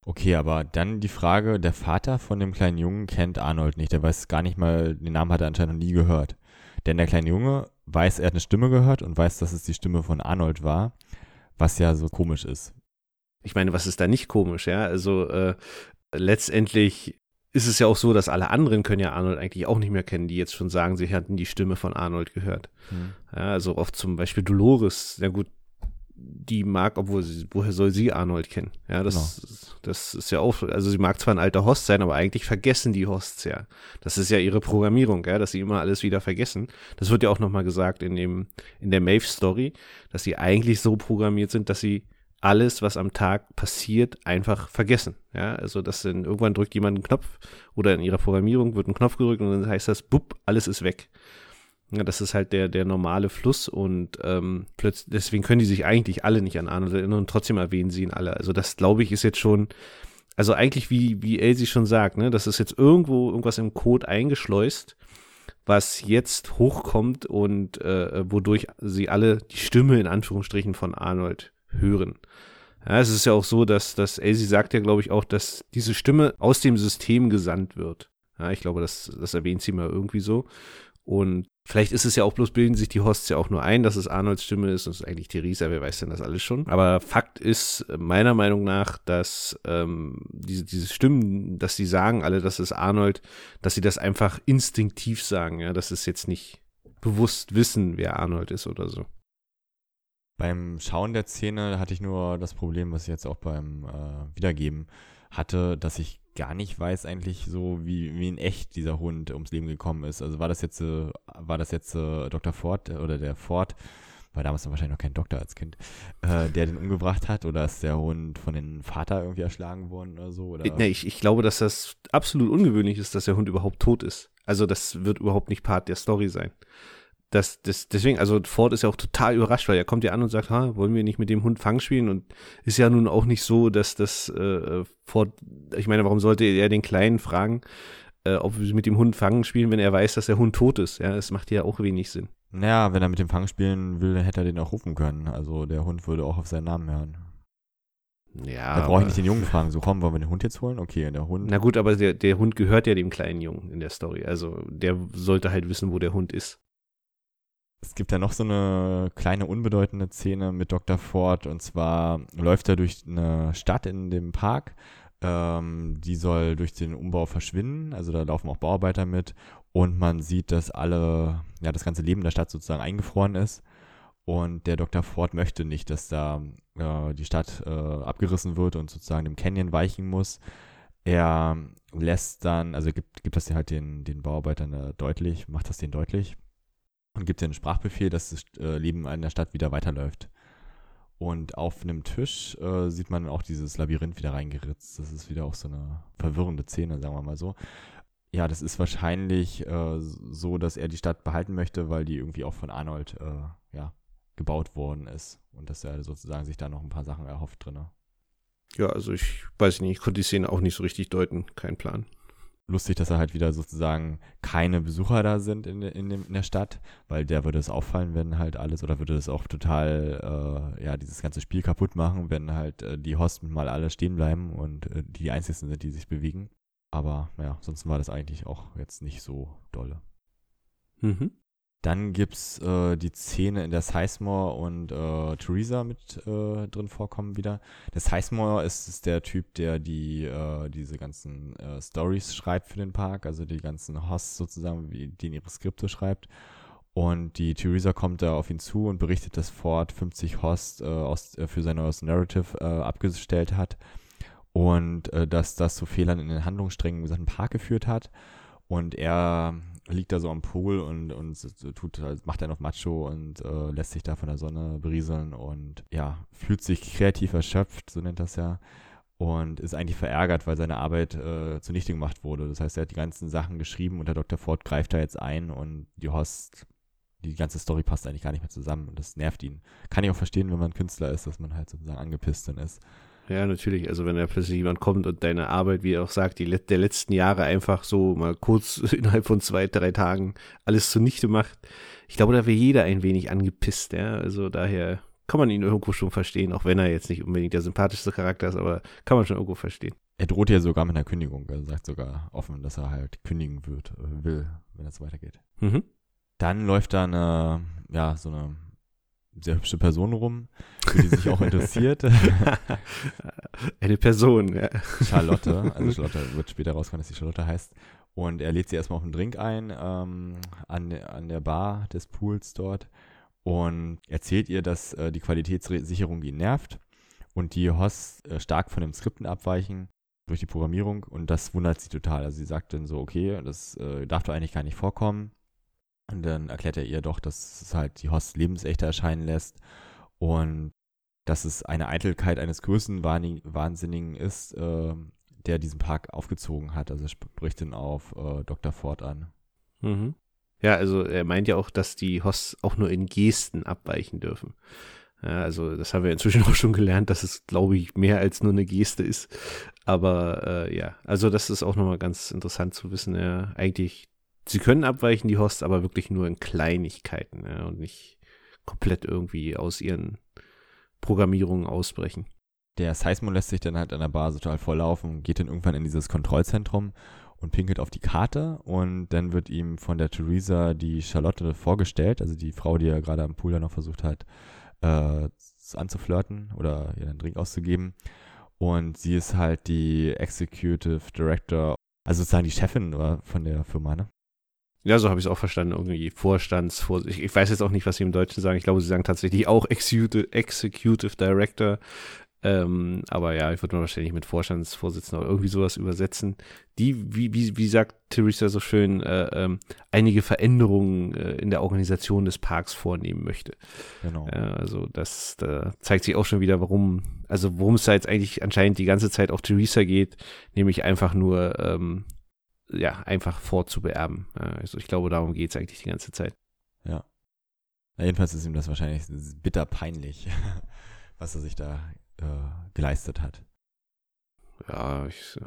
Okay, aber dann die Frage, der Vater von dem kleinen Jungen kennt Arnold nicht. Der weiß gar nicht mal, den Namen hat er anscheinend noch nie gehört. Denn der kleine Junge weiß, er hat eine Stimme gehört und weiß, dass es die Stimme von Arnold war, was ja so komisch ist. Ich meine, was ist da nicht komisch, ja? Also äh, letztendlich ist es ja auch so, dass alle anderen können ja Arnold eigentlich auch nicht mehr kennen, die jetzt schon sagen, sie hätten die Stimme von Arnold gehört. Hm. Ja, also oft zum Beispiel Dolores, ja gut, die mag, obwohl sie, woher soll sie Arnold kennen? Ja, das, genau. das ist ja auch, also sie mag zwar ein alter Host sein, aber eigentlich vergessen die Hosts ja. Das ist ja ihre Programmierung, ja, dass sie immer alles wieder vergessen. Das wird ja auch nochmal gesagt in dem, in der Maeve-Story, dass sie eigentlich so programmiert sind, dass sie alles, was am Tag passiert, einfach vergessen. Ja, also das sind, irgendwann drückt jemand einen Knopf oder in ihrer Programmierung wird ein Knopf gedrückt und dann heißt das, bupp, alles ist weg. Ja, das ist halt der, der normale Fluss und ähm, plötzlich, deswegen können die sich eigentlich alle nicht an Arnold erinnern und trotzdem erwähnen sie ihn alle. Also das glaube ich ist jetzt schon, also eigentlich wie, wie Elsie schon sagt, ne, das ist jetzt irgendwo irgendwas im Code eingeschleust, was jetzt hochkommt und äh, wodurch sie alle die Stimme in Anführungsstrichen von Arnold hören. Ja, es ist ja auch so, dass, dass Elsie sagt ja, glaube ich, auch, dass diese Stimme aus dem System gesandt wird. Ja, ich glaube, das, das erwähnt sie mal irgendwie so. Und vielleicht ist es ja auch bloß, bilden sich die Hosts ja auch nur ein, dass es Arnolds Stimme ist und es ist eigentlich Theresa, wer weiß denn das alles schon. Aber Fakt ist meiner Meinung nach, dass ähm, diese, diese Stimmen, dass sie sagen alle, dass es Arnold, dass sie das einfach instinktiv sagen, ja, dass es jetzt nicht bewusst wissen, wer Arnold ist oder so. Beim Schauen der Szene hatte ich nur das Problem, was ich jetzt auch beim äh, Wiedergeben hatte, dass ich gar nicht weiß eigentlich so, wie, wie in echt dieser Hund ums Leben gekommen ist. Also war das jetzt, äh, war das jetzt äh, Dr. Ford oder der Ford, war damals noch wahrscheinlich noch kein Doktor als Kind, äh, der den umgebracht hat oder ist der Hund von dem Vater irgendwie erschlagen worden oder so? Oder? Nee, ich, ich glaube, dass das absolut ungewöhnlich ist, dass der Hund überhaupt tot ist. Also das wird überhaupt nicht Part der Story sein das, das, deswegen, also Ford ist ja auch total überrascht, weil er kommt ja an und sagt, ha, wollen wir nicht mit dem Hund Fang spielen? Und ist ja nun auch nicht so, dass das äh, Ford, ich meine, warum sollte er den Kleinen fragen, äh, ob wir mit dem Hund Fangen spielen, wenn er weiß, dass der Hund tot ist? Ja, das macht ja auch wenig Sinn. Naja, wenn er mit dem Fang spielen will, hätte er den auch rufen können. Also der Hund würde auch auf seinen Namen hören. Ja. Da brauche ich nicht den Jungen fragen, so komm, wollen wir den Hund jetzt holen? Okay, der Hund. Na gut, aber der, der Hund gehört ja dem kleinen Jungen in der Story. Also der sollte halt wissen, wo der Hund ist. Es gibt ja noch so eine kleine unbedeutende Szene mit Dr. Ford und zwar läuft er durch eine Stadt in dem Park. Ähm, die soll durch den Umbau verschwinden, also da laufen auch Bauarbeiter mit und man sieht, dass alle, ja, das ganze Leben der Stadt sozusagen eingefroren ist. Und der Dr. Ford möchte nicht, dass da äh, die Stadt äh, abgerissen wird und sozusagen dem Canyon weichen muss. Er lässt dann, also gibt, gibt das halt den, den Bauarbeitern äh, deutlich, macht das denen deutlich, und gibt den Sprachbefehl, dass das äh, Leben in der Stadt wieder weiterläuft. Und auf einem Tisch äh, sieht man auch dieses Labyrinth wieder reingeritzt. Das ist wieder auch so eine verwirrende Szene, sagen wir mal so. Ja, das ist wahrscheinlich äh, so, dass er die Stadt behalten möchte, weil die irgendwie auch von Arnold äh, ja, gebaut worden ist. Und dass er sozusagen sich da noch ein paar Sachen erhofft drin. Ja, also ich weiß nicht, ich konnte die Szene auch nicht so richtig deuten. Kein Plan lustig, dass da halt wieder sozusagen keine Besucher da sind in, in, dem, in der Stadt, weil der würde es auffallen, wenn halt alles, oder würde es auch total, äh, ja, dieses ganze Spiel kaputt machen, wenn halt äh, die Hosten mal alle stehen bleiben und äh, die einzigen sind, die sich bewegen. Aber ja, sonst war das eigentlich auch jetzt nicht so dolle. Mhm. Dann gibt es äh, die Szene, in der Sizemore und äh, Theresa mit äh, drin vorkommen wieder. Der Sizemore ist, ist der Typ, der die äh, diese ganzen äh, Stories schreibt für den Park, also die ganzen Hosts sozusagen, wie, die in ihre Skripte schreibt. Und die Theresa kommt da auf ihn zu und berichtet, dass Ford 50 Hosts äh, aus, für sein neues Narrative abgestellt hat und dass das zu Fehlern in den Handlungssträngen in seinem Park geführt hat Und er liegt da so am Pool und, und tut, macht dann auf Macho und äh, lässt sich da von der Sonne berieseln und ja, fühlt sich kreativ erschöpft, so nennt das ja. Und ist eigentlich verärgert, weil seine Arbeit äh, zunichte gemacht wurde. Das heißt, er hat die ganzen Sachen geschrieben und der Dr. Ford greift da jetzt ein und die Host, die ganze Story passt eigentlich gar nicht mehr zusammen und das nervt ihn. Kann ich auch verstehen, wenn man Künstler ist, dass man halt sozusagen angepisst dann ist. Ja, natürlich. Also wenn da plötzlich jemand kommt und deine Arbeit, wie er auch sagt, die der letzten Jahre einfach so mal kurz innerhalb von zwei, drei Tagen alles zunichte macht, ich glaube, da wäre jeder ein wenig angepisst, ja. Also daher kann man ihn irgendwo schon verstehen, auch wenn er jetzt nicht unbedingt der sympathischste Charakter ist, aber kann man schon irgendwo verstehen. Er droht ja sogar mit einer Kündigung, er sagt sogar offen, dass er halt kündigen wird, äh, will, wenn es weitergeht. Mhm. Dann läuft da eine, ja, so eine sehr hübsche Person rum, für die sich auch interessiert. Eine Person, ja. Charlotte, also Charlotte wird später rauskommen, dass sie Charlotte heißt. Und er lädt sie erstmal auf einen Drink ein, ähm, an, an der Bar des Pools dort und erzählt ihr, dass äh, die Qualitätssicherung ihn nervt und die Hosts äh, stark von den Skripten abweichen durch die Programmierung und das wundert sie total. Also sie sagt dann so, okay, das äh, darf doch eigentlich gar nicht vorkommen. Und dann erklärt er ihr doch, dass es halt die Host lebensechter erscheinen lässt und dass es eine Eitelkeit eines Größenwahnsinnigen ist, äh, der diesen Park aufgezogen hat. Also spricht dann auf äh, Dr. Ford an. Mhm. Ja, also er meint ja auch, dass die Hosts auch nur in Gesten abweichen dürfen. Ja, also das haben wir inzwischen auch schon gelernt, dass es, glaube ich, mehr als nur eine Geste ist. Aber äh, ja, also das ist auch nochmal ganz interessant zu wissen. Ja, eigentlich sie können abweichen, die Hosts, aber wirklich nur in Kleinigkeiten ja, und nicht komplett irgendwie aus ihren Programmierungen ausbrechen. Der Seismon lässt sich dann halt an der Bar total volllaufen, geht dann irgendwann in dieses Kontrollzentrum und pinkelt auf die Karte und dann wird ihm von der Theresa die Charlotte vorgestellt, also die Frau, die er gerade am Pool dann noch versucht hat äh, anzuflirten oder ihr einen Drink auszugeben. Und sie ist halt die Executive Director, also sozusagen die Chefin von der Firma, ne? Ja, so habe ich es auch verstanden. Irgendwie Vorstandsvors. Ich, ich weiß jetzt auch nicht, was sie im Deutschen sagen. Ich glaube, sie sagen tatsächlich auch Executive, Executive Director. Ähm, aber ja, ich würde mal wahrscheinlich mit Vorstandsvorsitzender oder irgendwie sowas übersetzen. Die, wie, wie, wie sagt Theresa so schön, äh, ähm, einige Veränderungen äh, in der Organisation des Parks vornehmen möchte. Genau. Äh, also das da zeigt sich auch schon wieder, warum, also worum es da jetzt eigentlich anscheinend die ganze Zeit auch Theresa geht, nämlich einfach nur ähm, ja, einfach vorzubeerben. Also ich glaube, darum geht es eigentlich die ganze Zeit. Ja. Na, jedenfalls ist ihm das wahrscheinlich bitter peinlich, was er sich da äh, geleistet hat. Ja, ich,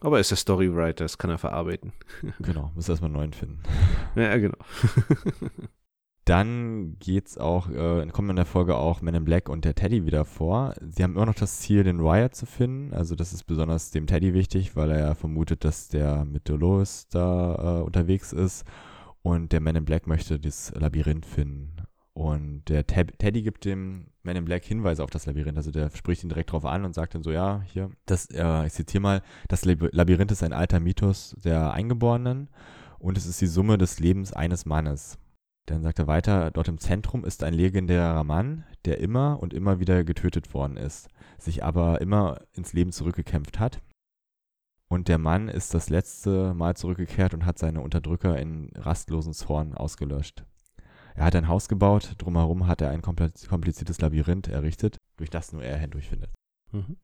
aber er ist der Storywriter, das kann er verarbeiten. genau, muss erstmal einen neuen finden. Ja, genau. Dann geht's auch, äh, kommen in der Folge auch Men in Black und der Teddy wieder vor. Sie haben immer noch das Ziel, den Riot zu finden. Also das ist besonders dem Teddy wichtig, weil er vermutet, dass der mit Dolores da äh, unterwegs ist. Und der Man in Black möchte das Labyrinth finden. Und der Tab Teddy gibt dem Man in Black Hinweise auf das Labyrinth. Also der spricht ihn direkt drauf an und sagt dann so, ja, hier, das, äh, ich zitiere mal, das Labyrinth ist ein alter Mythos der Eingeborenen und es ist die Summe des Lebens eines Mannes. Dann sagt er weiter, dort im Zentrum ist ein legendärer Mann, der immer und immer wieder getötet worden ist, sich aber immer ins Leben zurückgekämpft hat. Und der Mann ist das letzte Mal zurückgekehrt und hat seine Unterdrücker in rastlosen Zorn ausgelöscht. Er hat ein Haus gebaut, drumherum hat er ein kompliziertes Labyrinth errichtet, durch das nur er hindurchfindet. Mhm.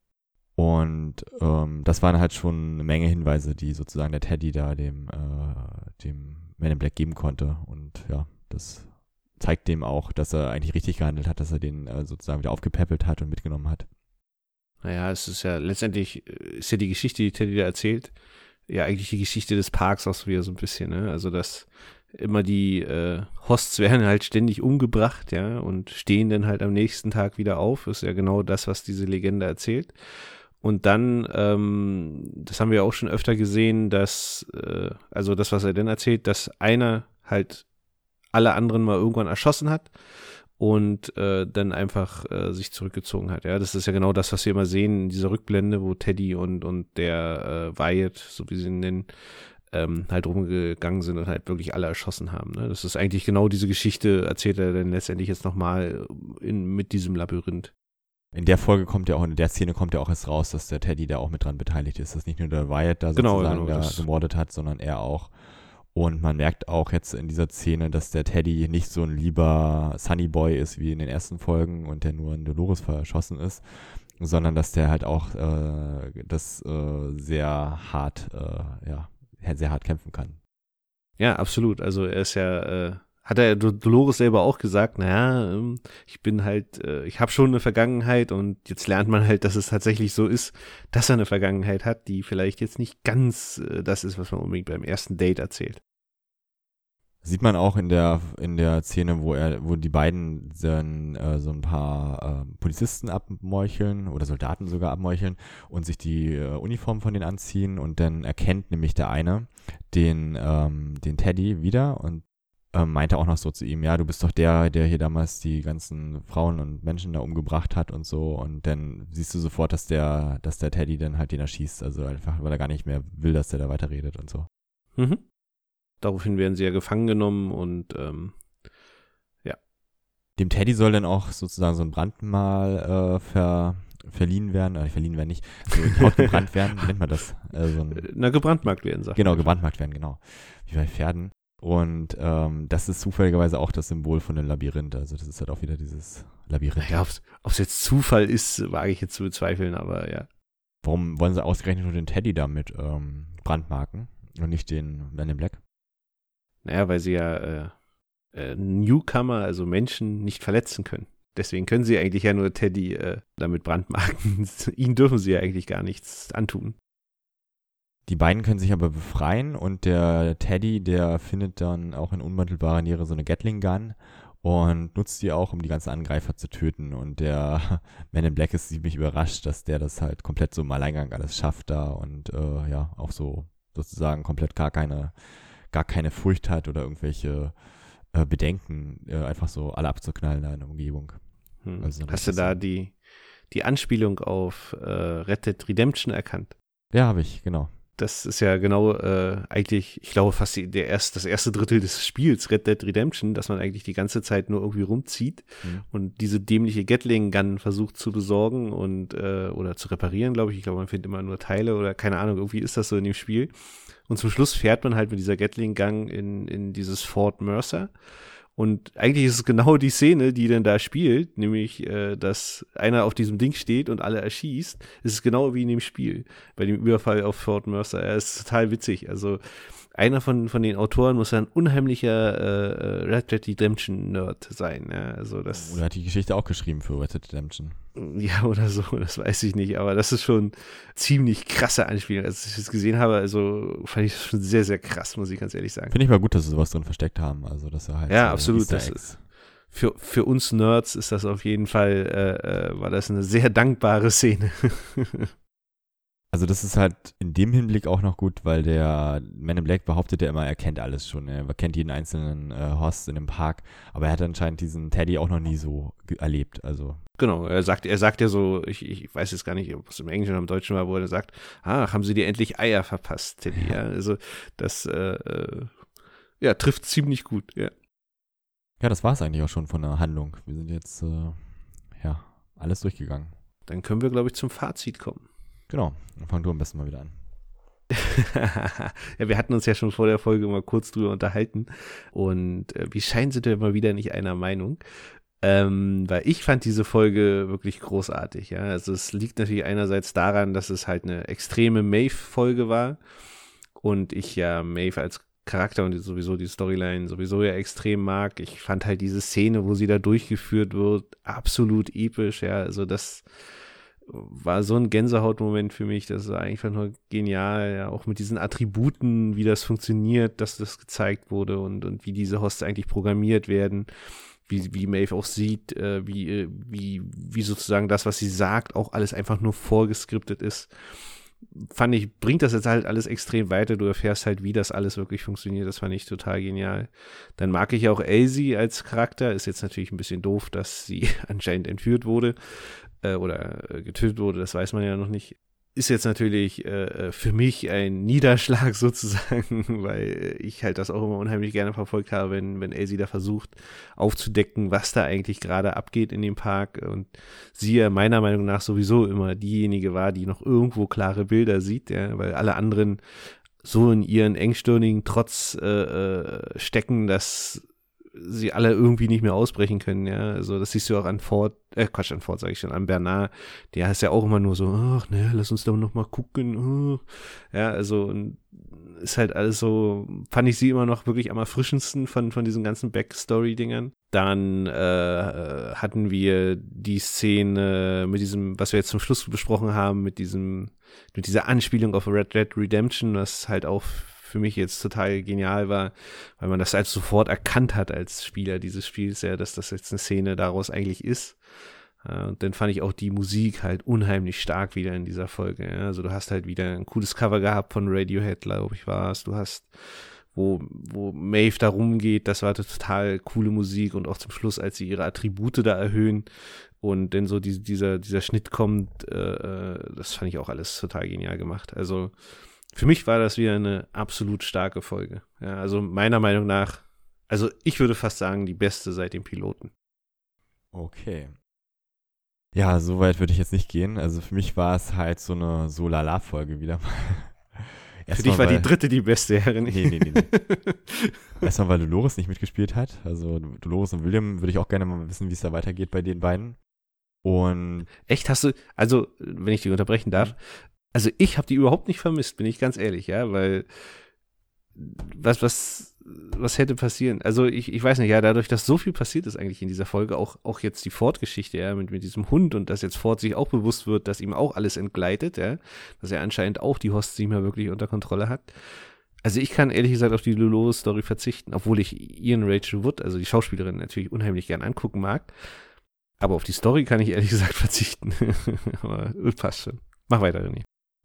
Und ähm, das waren halt schon eine Menge Hinweise, die sozusagen der Teddy da dem, äh, dem Man in Black geben konnte. Und ja, das zeigt dem auch, dass er eigentlich richtig gehandelt hat, dass er den äh, sozusagen wieder aufgepäppelt hat und mitgenommen hat. Naja, es ist ja letztendlich, äh, ist ja die Geschichte, die Teddy da erzählt, ja eigentlich die Geschichte des Parks auch wieder so ein bisschen, ne? Also dass immer die äh, Hosts werden halt ständig umgebracht, ja, und stehen dann halt am nächsten Tag wieder auf. Ist ja genau das, was diese Legende erzählt. Und dann, ähm, das haben wir auch schon öfter gesehen, dass, äh, also das, was er dann erzählt, dass einer halt alle anderen mal irgendwann erschossen hat und äh, dann einfach äh, sich zurückgezogen hat. Ja, das ist ja genau das, was wir immer sehen in dieser Rückblende, wo Teddy und, und der äh, Wyatt, so wie sie ihn nennen, ähm, halt rumgegangen sind und halt wirklich alle erschossen haben. Ne? Das ist eigentlich genau diese Geschichte, erzählt er dann letztendlich jetzt nochmal mit diesem Labyrinth. In der Folge kommt ja auch, in der Szene kommt ja auch erst raus, dass der Teddy da auch mit dran beteiligt ist, dass nicht nur der Wyatt da Genau, sozusagen genau, da das- gemordet hat, sondern er auch. Und man merkt auch jetzt in dieser Szene, dass der Teddy nicht so ein lieber Sunny Boy ist wie in den ersten Folgen und der nur in Dolores verschossen ist, sondern dass der halt auch äh, das äh, sehr hart, äh, ja, sehr hart kämpfen kann. Ja, absolut. Also er ist ja, äh, hat er Dolores selber auch gesagt, naja, ähm, ich bin halt, äh, ich habe schon eine Vergangenheit und jetzt lernt man halt, dass es tatsächlich so ist, dass er eine Vergangenheit hat, die vielleicht jetzt nicht ganz äh, das ist, was man unbedingt beim ersten Date erzählt. Sieht man auch in der in der Szene, wo er, wo die beiden dann äh, so ein paar äh, Polizisten abmeucheln oder Soldaten sogar abmeucheln und sich die äh, Uniform von denen anziehen und dann erkennt nämlich der eine den ähm, den Teddy wieder und ähm, meinte auch noch so zu ihm, ja, du bist doch der, der hier damals die ganzen Frauen und Menschen da umgebracht hat und so und dann siehst du sofort, dass der dass der Teddy dann halt den erschießt, also einfach, weil er gar nicht mehr will, dass der da weiterredet und so. Mhm. Daraufhin werden sie ja gefangen genommen und ähm, Dem Teddy soll dann auch sozusagen so ein Brandmal äh, ver, verliehen werden, äh, verliehen werden nicht, so Haut gebrannt werden, wie nennt man das? Äh, so ein, na, gebrandmarkt werden, sagt genau, gebrandmarkt werden, genau. Wie bei Pferden. Und ähm, das ist zufälligerweise auch das Symbol von dem Labyrinth. Also das ist halt auch wieder dieses Labyrinth. Ja, ob es jetzt Zufall ist, wage ich jetzt zu bezweifeln, aber ja. Warum wollen sie ausgerechnet nur den Teddy damit ähm, brandmarken und nicht den Man in Black? Naja, weil sie ja äh, äh, Newcomer, also Menschen, nicht verletzen können. Deswegen können sie eigentlich ja nur Teddy äh, damit brandmarken. Ihnen dürfen sie ja eigentlich gar nichts antun. Die beiden können sich aber befreien und der Teddy, der findet dann auch in unmittelbarer Nähe so eine Gatling Gun und nutzt die auch, um die ganzen Angreifer zu töten. Und der Man in Black ist ziemlich überrascht, dass der das halt komplett so im Alleingang alles schafft da und äh, ja, auch so sozusagen komplett gar keine, gar keine Furcht hat oder irgendwelche äh, Bedenken, äh, einfach so alle abzuknallen da in der Umgebung. Hm. Also, Hast du da die, die Anspielung auf äh, Red Dead Redemption erkannt? Ja, habe ich, genau. Das ist ja genau äh, eigentlich, ich glaube, fast die, der erst, das erste Drittel des Spiels, Red Dead Redemption, dass man eigentlich die ganze Zeit nur irgendwie rumzieht Mhm. und diese dämliche Gatling-Gun versucht zu besorgen und äh, oder zu reparieren, glaube ich. Ich glaube, man findet immer nur Teile oder keine Ahnung, irgendwie ist das so in dem Spiel. Und zum Schluss fährt man halt mit dieser Gatling-Gun in, in dieses Fort Mercer. Und eigentlich ist es genau die Szene, die denn da spielt, nämlich, äh, dass einer auf diesem Ding steht und alle erschießt. Es ist genau wie in dem Spiel, bei dem Überfall auf Fort Mercer. Er ist total witzig. Also einer von, von den Autoren muss ein unheimlicher äh, äh, Red Dead Redemption Nerd sein. Ja? Also das, Oder hat die Geschichte auch geschrieben für Red Dead Redemption? ja, oder so, das weiß ich nicht, aber das ist schon ziemlich krasse Anspielung. Als ich das gesehen habe, also fand ich das schon sehr, sehr krass, muss ich ganz ehrlich sagen. Finde ich mal gut, dass sie sowas drin versteckt haben. Also, dass er halt Ja, so absolut, das Eggs- Für, für uns Nerds ist das auf jeden Fall, äh, äh, war das eine sehr dankbare Szene. Also das ist halt in dem Hinblick auch noch gut, weil der Man in Black behauptet ja immer, er kennt alles schon. Er kennt jeden einzelnen äh, Host in dem Park. Aber er hat anscheinend diesen Teddy auch noch nie so erlebt. Also genau, er sagt, er sagt ja so, ich, ich weiß jetzt gar nicht, ob es im Englischen oder im Deutschen war, wo er sagt, ah, haben sie dir endlich Eier verpasst, Teddy. Ja, also das, äh, äh, ja, trifft ziemlich gut, ja. ja, das war es eigentlich auch schon von der Handlung. Wir sind jetzt, äh, ja, alles durchgegangen. Dann können wir, glaube ich, zum Fazit kommen. Genau, dann fang du am besten mal wieder an. ja, wir hatten uns ja schon vor der Folge mal kurz drüber unterhalten und äh, wie scheinen sind wir mal wieder nicht einer Meinung. Ähm, weil ich fand diese Folge wirklich großartig, ja. Also es liegt natürlich einerseits daran, dass es halt eine extreme Maeve-Folge war und ich ja Maeve als Charakter und sowieso die Storyline sowieso ja extrem mag. Ich fand halt diese Szene, wo sie da durchgeführt wird, absolut episch, ja. Also das war so ein Gänsehautmoment für mich. Das war einfach nur genial. Ja, auch mit diesen Attributen, wie das funktioniert, dass das gezeigt wurde und, und wie diese Hosts eigentlich programmiert werden. Wie, wie Maeve auch sieht, äh, wie, äh, wie, wie sozusagen das, was sie sagt, auch alles einfach nur vorgeskriptet ist. Fand ich, bringt das jetzt halt alles extrem weiter. Du erfährst halt, wie das alles wirklich funktioniert. Das fand ich total genial. Dann mag ich auch Elsie als Charakter. Ist jetzt natürlich ein bisschen doof, dass sie anscheinend entführt wurde äh, oder äh, getötet wurde, das weiß man ja noch nicht. ist jetzt natürlich äh, äh für mich ein Niederschlag sozusagen, weil ich halt das auch immer unheimlich gerne verfolgt habe, wenn, wenn Elsie da versucht aufzudecken, was da eigentlich gerade abgeht in dem Park und sie ja meiner Meinung nach sowieso immer diejenige war, die noch irgendwo klare Bilder sieht, ja, weil alle anderen so in ihren engstirnigen Trotz äh, äh, stecken, dass sie alle irgendwie nicht mehr ausbrechen können, ja. Also das siehst du auch an Ford, äh, Quatsch, an Ford sage ich schon, an Bernard, der ist ja auch immer nur so, ach ne, lass uns doch noch mal gucken. Oh. Ja, also ist halt alles so, fand ich sie immer noch wirklich am erfrischendsten von, von diesen ganzen Backstory-Dingern. Dann äh, hatten wir die Szene mit diesem, was wir jetzt zum Schluss besprochen haben, mit diesem, mit dieser Anspielung auf Red Dead Redemption, was halt auch für mich jetzt total genial war, weil man das halt sofort erkannt hat als Spieler dieses Spiels, ja, dass das jetzt eine Szene daraus eigentlich ist. Und dann fand ich auch die Musik halt unheimlich stark wieder in dieser Folge. Ja. Also du hast halt wieder ein cooles Cover gehabt von Radiohead, glaube ich, war es. Du hast, wo, wo Maeve da rumgeht, das war total coole Musik und auch zum Schluss, als sie ihre Attribute da erhöhen und dann so die, dieser, dieser Schnitt kommt, äh, äh das fand ich auch alles total genial gemacht. Also für mich war das wieder eine absolut starke Folge. Ja, also meiner Meinung nach, also ich würde fast sagen, die beste seit dem Piloten. Okay. Ja, so weit würde ich jetzt nicht gehen. Also für mich war es halt so eine Solala-Folge wieder mal. Für dich war weil, die dritte die beste Herrin. Nee, nee, nee. nee. Erstmal, weil Dolores nicht mitgespielt hat. Also Dolores und William würde ich auch gerne mal wissen, wie es da weitergeht bei den beiden. Und echt hast du, also wenn ich dich unterbrechen darf, also ich habe die überhaupt nicht vermisst, bin ich ganz ehrlich, ja, weil was, was, was hätte passieren? Also ich, ich weiß nicht, ja, dadurch, dass so viel passiert ist eigentlich in dieser Folge, auch, auch jetzt die Ford-Geschichte, ja, mit, mit diesem Hund und dass jetzt Ford sich auch bewusst wird, dass ihm auch alles entgleitet, ja, dass er anscheinend auch die Hosts nicht mehr wirklich unter Kontrolle hat. Also ich kann ehrlich gesagt auf die Dolores-Story verzichten, obwohl ich Ian Rachel Wood, also die Schauspielerin, natürlich unheimlich gern angucken mag. Aber auf die Story kann ich ehrlich gesagt verzichten. Aber passt schon. Mach weiter, René.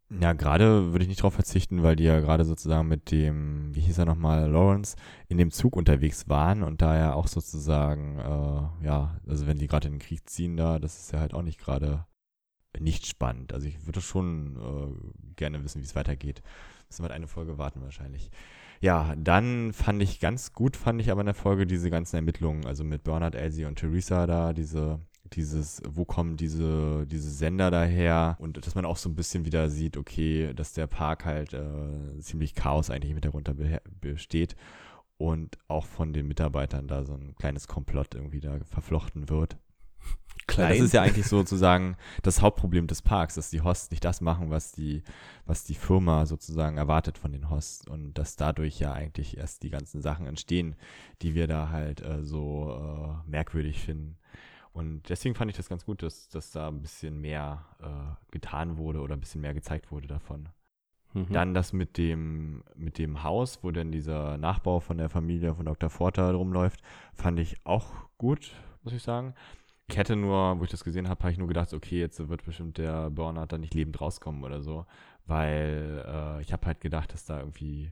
Ja, gerade würde ich nicht darauf verzichten, weil die ja gerade sozusagen mit dem, wie hieß er nochmal, Lawrence, in dem Zug unterwegs waren und da ja auch sozusagen, äh, ja, also wenn die gerade in den Krieg ziehen da, das ist ja halt auch nicht gerade nicht spannend. Also ich würde schon äh, gerne wissen, wie es weitergeht. Müssen wir halt eine Folge warten wahrscheinlich. Ja, dann fand ich ganz gut, fand ich aber in der Folge diese ganzen Ermittlungen, also mit Bernard, Elsie und Theresa da, diese dieses, wo kommen diese, diese Sender daher und dass man auch so ein bisschen wieder sieht, okay, dass der Park halt äh, ziemlich Chaos eigentlich im Hintergrund besteht und auch von den Mitarbeitern da so ein kleines Komplott irgendwie da verflochten wird. Klein. Das ist ja eigentlich sozusagen das Hauptproblem des Parks, dass die Hosts nicht das machen, was die, was die Firma sozusagen erwartet von den Hosts und dass dadurch ja eigentlich erst die ganzen Sachen entstehen, die wir da halt äh, so äh, merkwürdig finden. Und deswegen fand ich das ganz gut, dass, dass da ein bisschen mehr äh, getan wurde oder ein bisschen mehr gezeigt wurde davon. Mhm. Dann das mit dem, mit dem Haus, wo dann dieser Nachbau von der Familie von Dr. Forter rumläuft, fand ich auch gut, muss ich sagen. Ich hätte nur, wo ich das gesehen habe, habe ich nur gedacht, okay, jetzt wird bestimmt der Bernhard da nicht lebend rauskommen oder so. Weil äh, ich habe halt gedacht, dass da irgendwie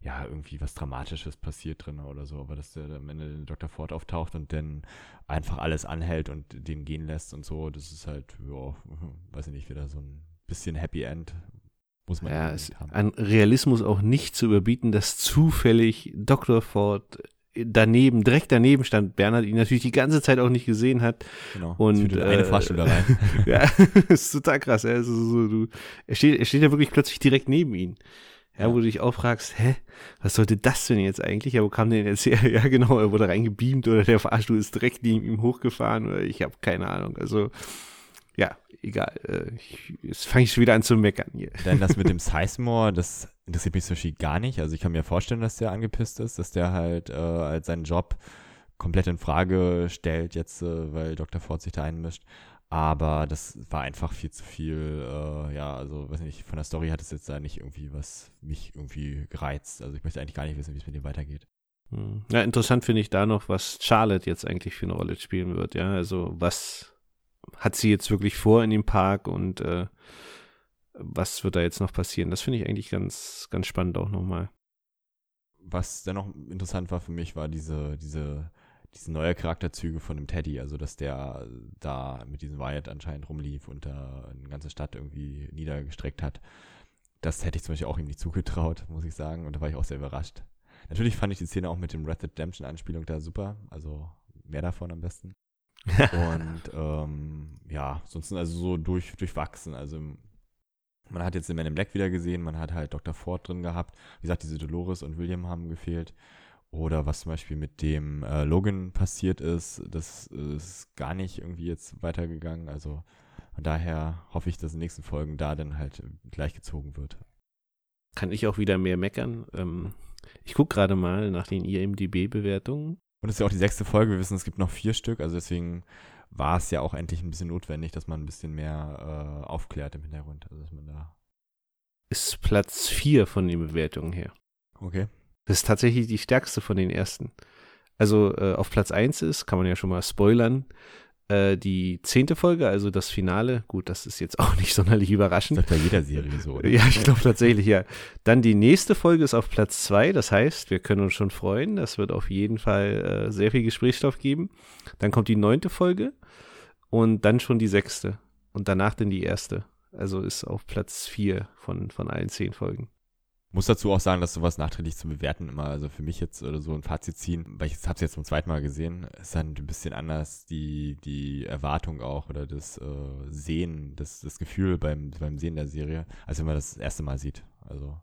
ja, irgendwie was Dramatisches passiert drin oder so, aber dass der am Ende Dr. Ford auftaucht und dann einfach alles anhält und den gehen lässt und so, das ist halt, ja, weiß ich nicht, wieder so ein bisschen Happy End. Muss man ja, es haben. An Realismus auch nicht zu überbieten, dass zufällig Dr. Ford daneben, direkt daneben stand, Bernhard ihn natürlich die ganze Zeit auch nicht gesehen hat. Genau. Und äh, eine Fahrstuhl da rein. ja, ist total krass. Also, so, du, er, steht, er steht ja wirklich plötzlich direkt neben ihn. Ja, wo du dich auch fragst, hä, was sollte das denn jetzt eigentlich? Ja, wo kam denn jetzt her? Ja, genau, er wurde reingebeamt oder der Fahrstuhl ist direkt neben ihm hochgefahren oder ich habe keine Ahnung. Also, ja, egal. Äh, jetzt fange ich schon wieder an zu meckern hier. Denn das mit dem Sizemore, das interessiert mich so viel gar nicht. Also ich kann mir vorstellen, dass der angepisst ist, dass der halt äh, als seinen Job komplett in Frage stellt jetzt, äh, weil Dr. Ford sich da einmischt. Aber das war einfach viel zu viel, äh, ja, also weiß nicht, von der Story hat es jetzt da nicht irgendwie was mich irgendwie gereizt. Also ich möchte eigentlich gar nicht wissen, wie es mit dem weitergeht. Hm. Ja, interessant finde ich da noch, was Charlotte jetzt eigentlich für eine Rolle spielen wird, ja. Also was hat sie jetzt wirklich vor in dem Park und äh, was wird da jetzt noch passieren? Das finde ich eigentlich ganz, ganz spannend auch nochmal. Was dennoch interessant war für mich, war diese, diese diese neue Charakterzüge von dem Teddy, also dass der da mit diesem Wyatt anscheinend rumlief und da eine ganze Stadt irgendwie niedergestreckt hat. Das hätte ich zum Beispiel auch ihm nicht zugetraut, muss ich sagen. Und da war ich auch sehr überrascht. Natürlich fand ich die Szene auch mit dem Red Dead Redemption Anspielung da super. Also mehr davon am besten. und ähm, ja, sonst also so durch, durchwachsen. Also man hat jetzt den Man in Black wieder gesehen, man hat halt Dr. Ford drin gehabt. Wie gesagt, diese Dolores und William haben gefehlt. Oder was zum Beispiel mit dem äh, Logan passiert ist, das ist gar nicht irgendwie jetzt weitergegangen. Also von daher hoffe ich, dass in den nächsten Folgen da dann halt gleichgezogen wird. Kann ich auch wieder mehr meckern. Ähm, ich gucke gerade mal nach den IMDB-Bewertungen. Und es ist ja auch die sechste Folge. Wir wissen, es gibt noch vier Stück. Also deswegen war es ja auch endlich ein bisschen notwendig, dass man ein bisschen mehr äh, aufklärt im Hintergrund. Also dass man da ist Platz 4 von den Bewertungen her. Okay. Das ist tatsächlich die stärkste von den ersten. Also äh, auf Platz 1 ist, kann man ja schon mal spoilern, äh, die zehnte Folge, also das Finale. Gut, das ist jetzt auch nicht sonderlich überraschend. Das ist bei jeder Serie so, oder? Ja, ich glaube tatsächlich, ja. Dann die nächste Folge ist auf Platz 2, das heißt, wir können uns schon freuen. Das wird auf jeden Fall äh, sehr viel Gesprächsstoff geben. Dann kommt die neunte Folge und dann schon die sechste und danach dann die erste. Also ist auf Platz 4 von, von allen zehn Folgen. Muss dazu auch sagen, dass sowas nachträglich zu bewerten immer, also für mich jetzt oder so ein Fazit ziehen, weil ich habe es jetzt zum zweiten Mal gesehen, ist dann ein bisschen anders die, die Erwartung auch oder das äh, Sehen, das, das Gefühl beim, beim Sehen der Serie, als wenn man das, das erste Mal sieht. Also.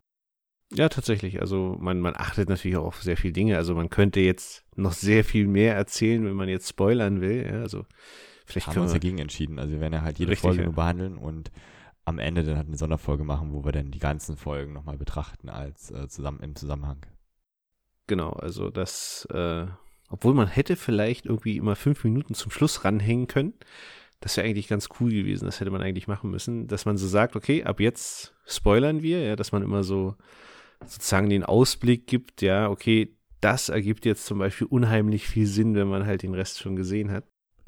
Ja, tatsächlich. Also man, man achtet natürlich auch auf sehr viele Dinge. Also man könnte jetzt noch sehr viel mehr erzählen, wenn man jetzt spoilern will. Ja, also vielleicht haben wir uns dagegen entschieden. Also wir werden ja halt jede Richtig, Folge ja. nur behandeln und am Ende dann halt eine Sonderfolge machen, wo wir dann die ganzen Folgen nochmal betrachten als äh, zusammen im Zusammenhang. Genau, also das, äh, obwohl man hätte vielleicht irgendwie immer fünf Minuten zum Schluss ranhängen können. Das wäre eigentlich ganz cool gewesen, das hätte man eigentlich machen müssen, dass man so sagt, okay, ab jetzt spoilern wir, ja, dass man immer so sozusagen den Ausblick gibt, ja, okay, das ergibt jetzt zum Beispiel unheimlich viel Sinn, wenn man halt den Rest schon gesehen hat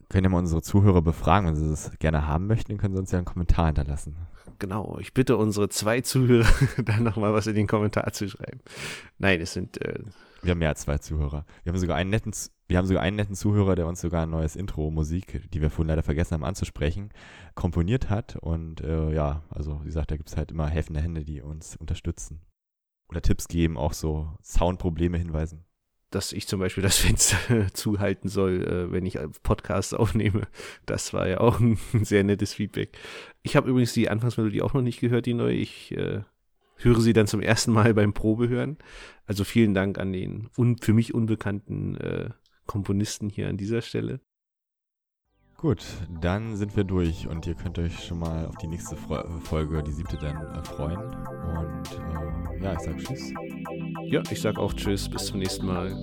können ja mal unsere Zuhörer befragen. Wenn sie das gerne haben möchten, dann können sie uns ja einen Kommentar hinterlassen. Genau, ich bitte unsere zwei Zuhörer, da nochmal was in den Kommentar zu schreiben. Nein, es sind. Äh wir haben mehr als zwei Zuhörer. Wir haben sogar einen netten, wir haben sogar einen netten Zuhörer, der uns sogar ein neues Intro-Musik, die wir vorhin leider vergessen haben anzusprechen, komponiert hat. Und äh, ja, also wie gesagt, da gibt es halt immer helfende Hände, die uns unterstützen. Oder Tipps geben, auch so Soundprobleme hinweisen dass ich zum Beispiel das Fenster zuhalten soll, äh, wenn ich Podcasts aufnehme. Das war ja auch ein sehr nettes Feedback. Ich habe übrigens die Anfangsmelodie auch noch nicht gehört, die neue. Ich äh, höre sie dann zum ersten Mal beim Probehören. Also vielen Dank an den un für mich unbekannten äh, Komponisten hier an dieser Stelle. Gut, dann sind wir durch und ihr könnt euch schon mal auf die nächste Folge, die siebte, dann äh, freuen. Und äh, ja, ich sag Tschüss. Ja, ich sag auch Tschüss, bis zum nächsten Mal.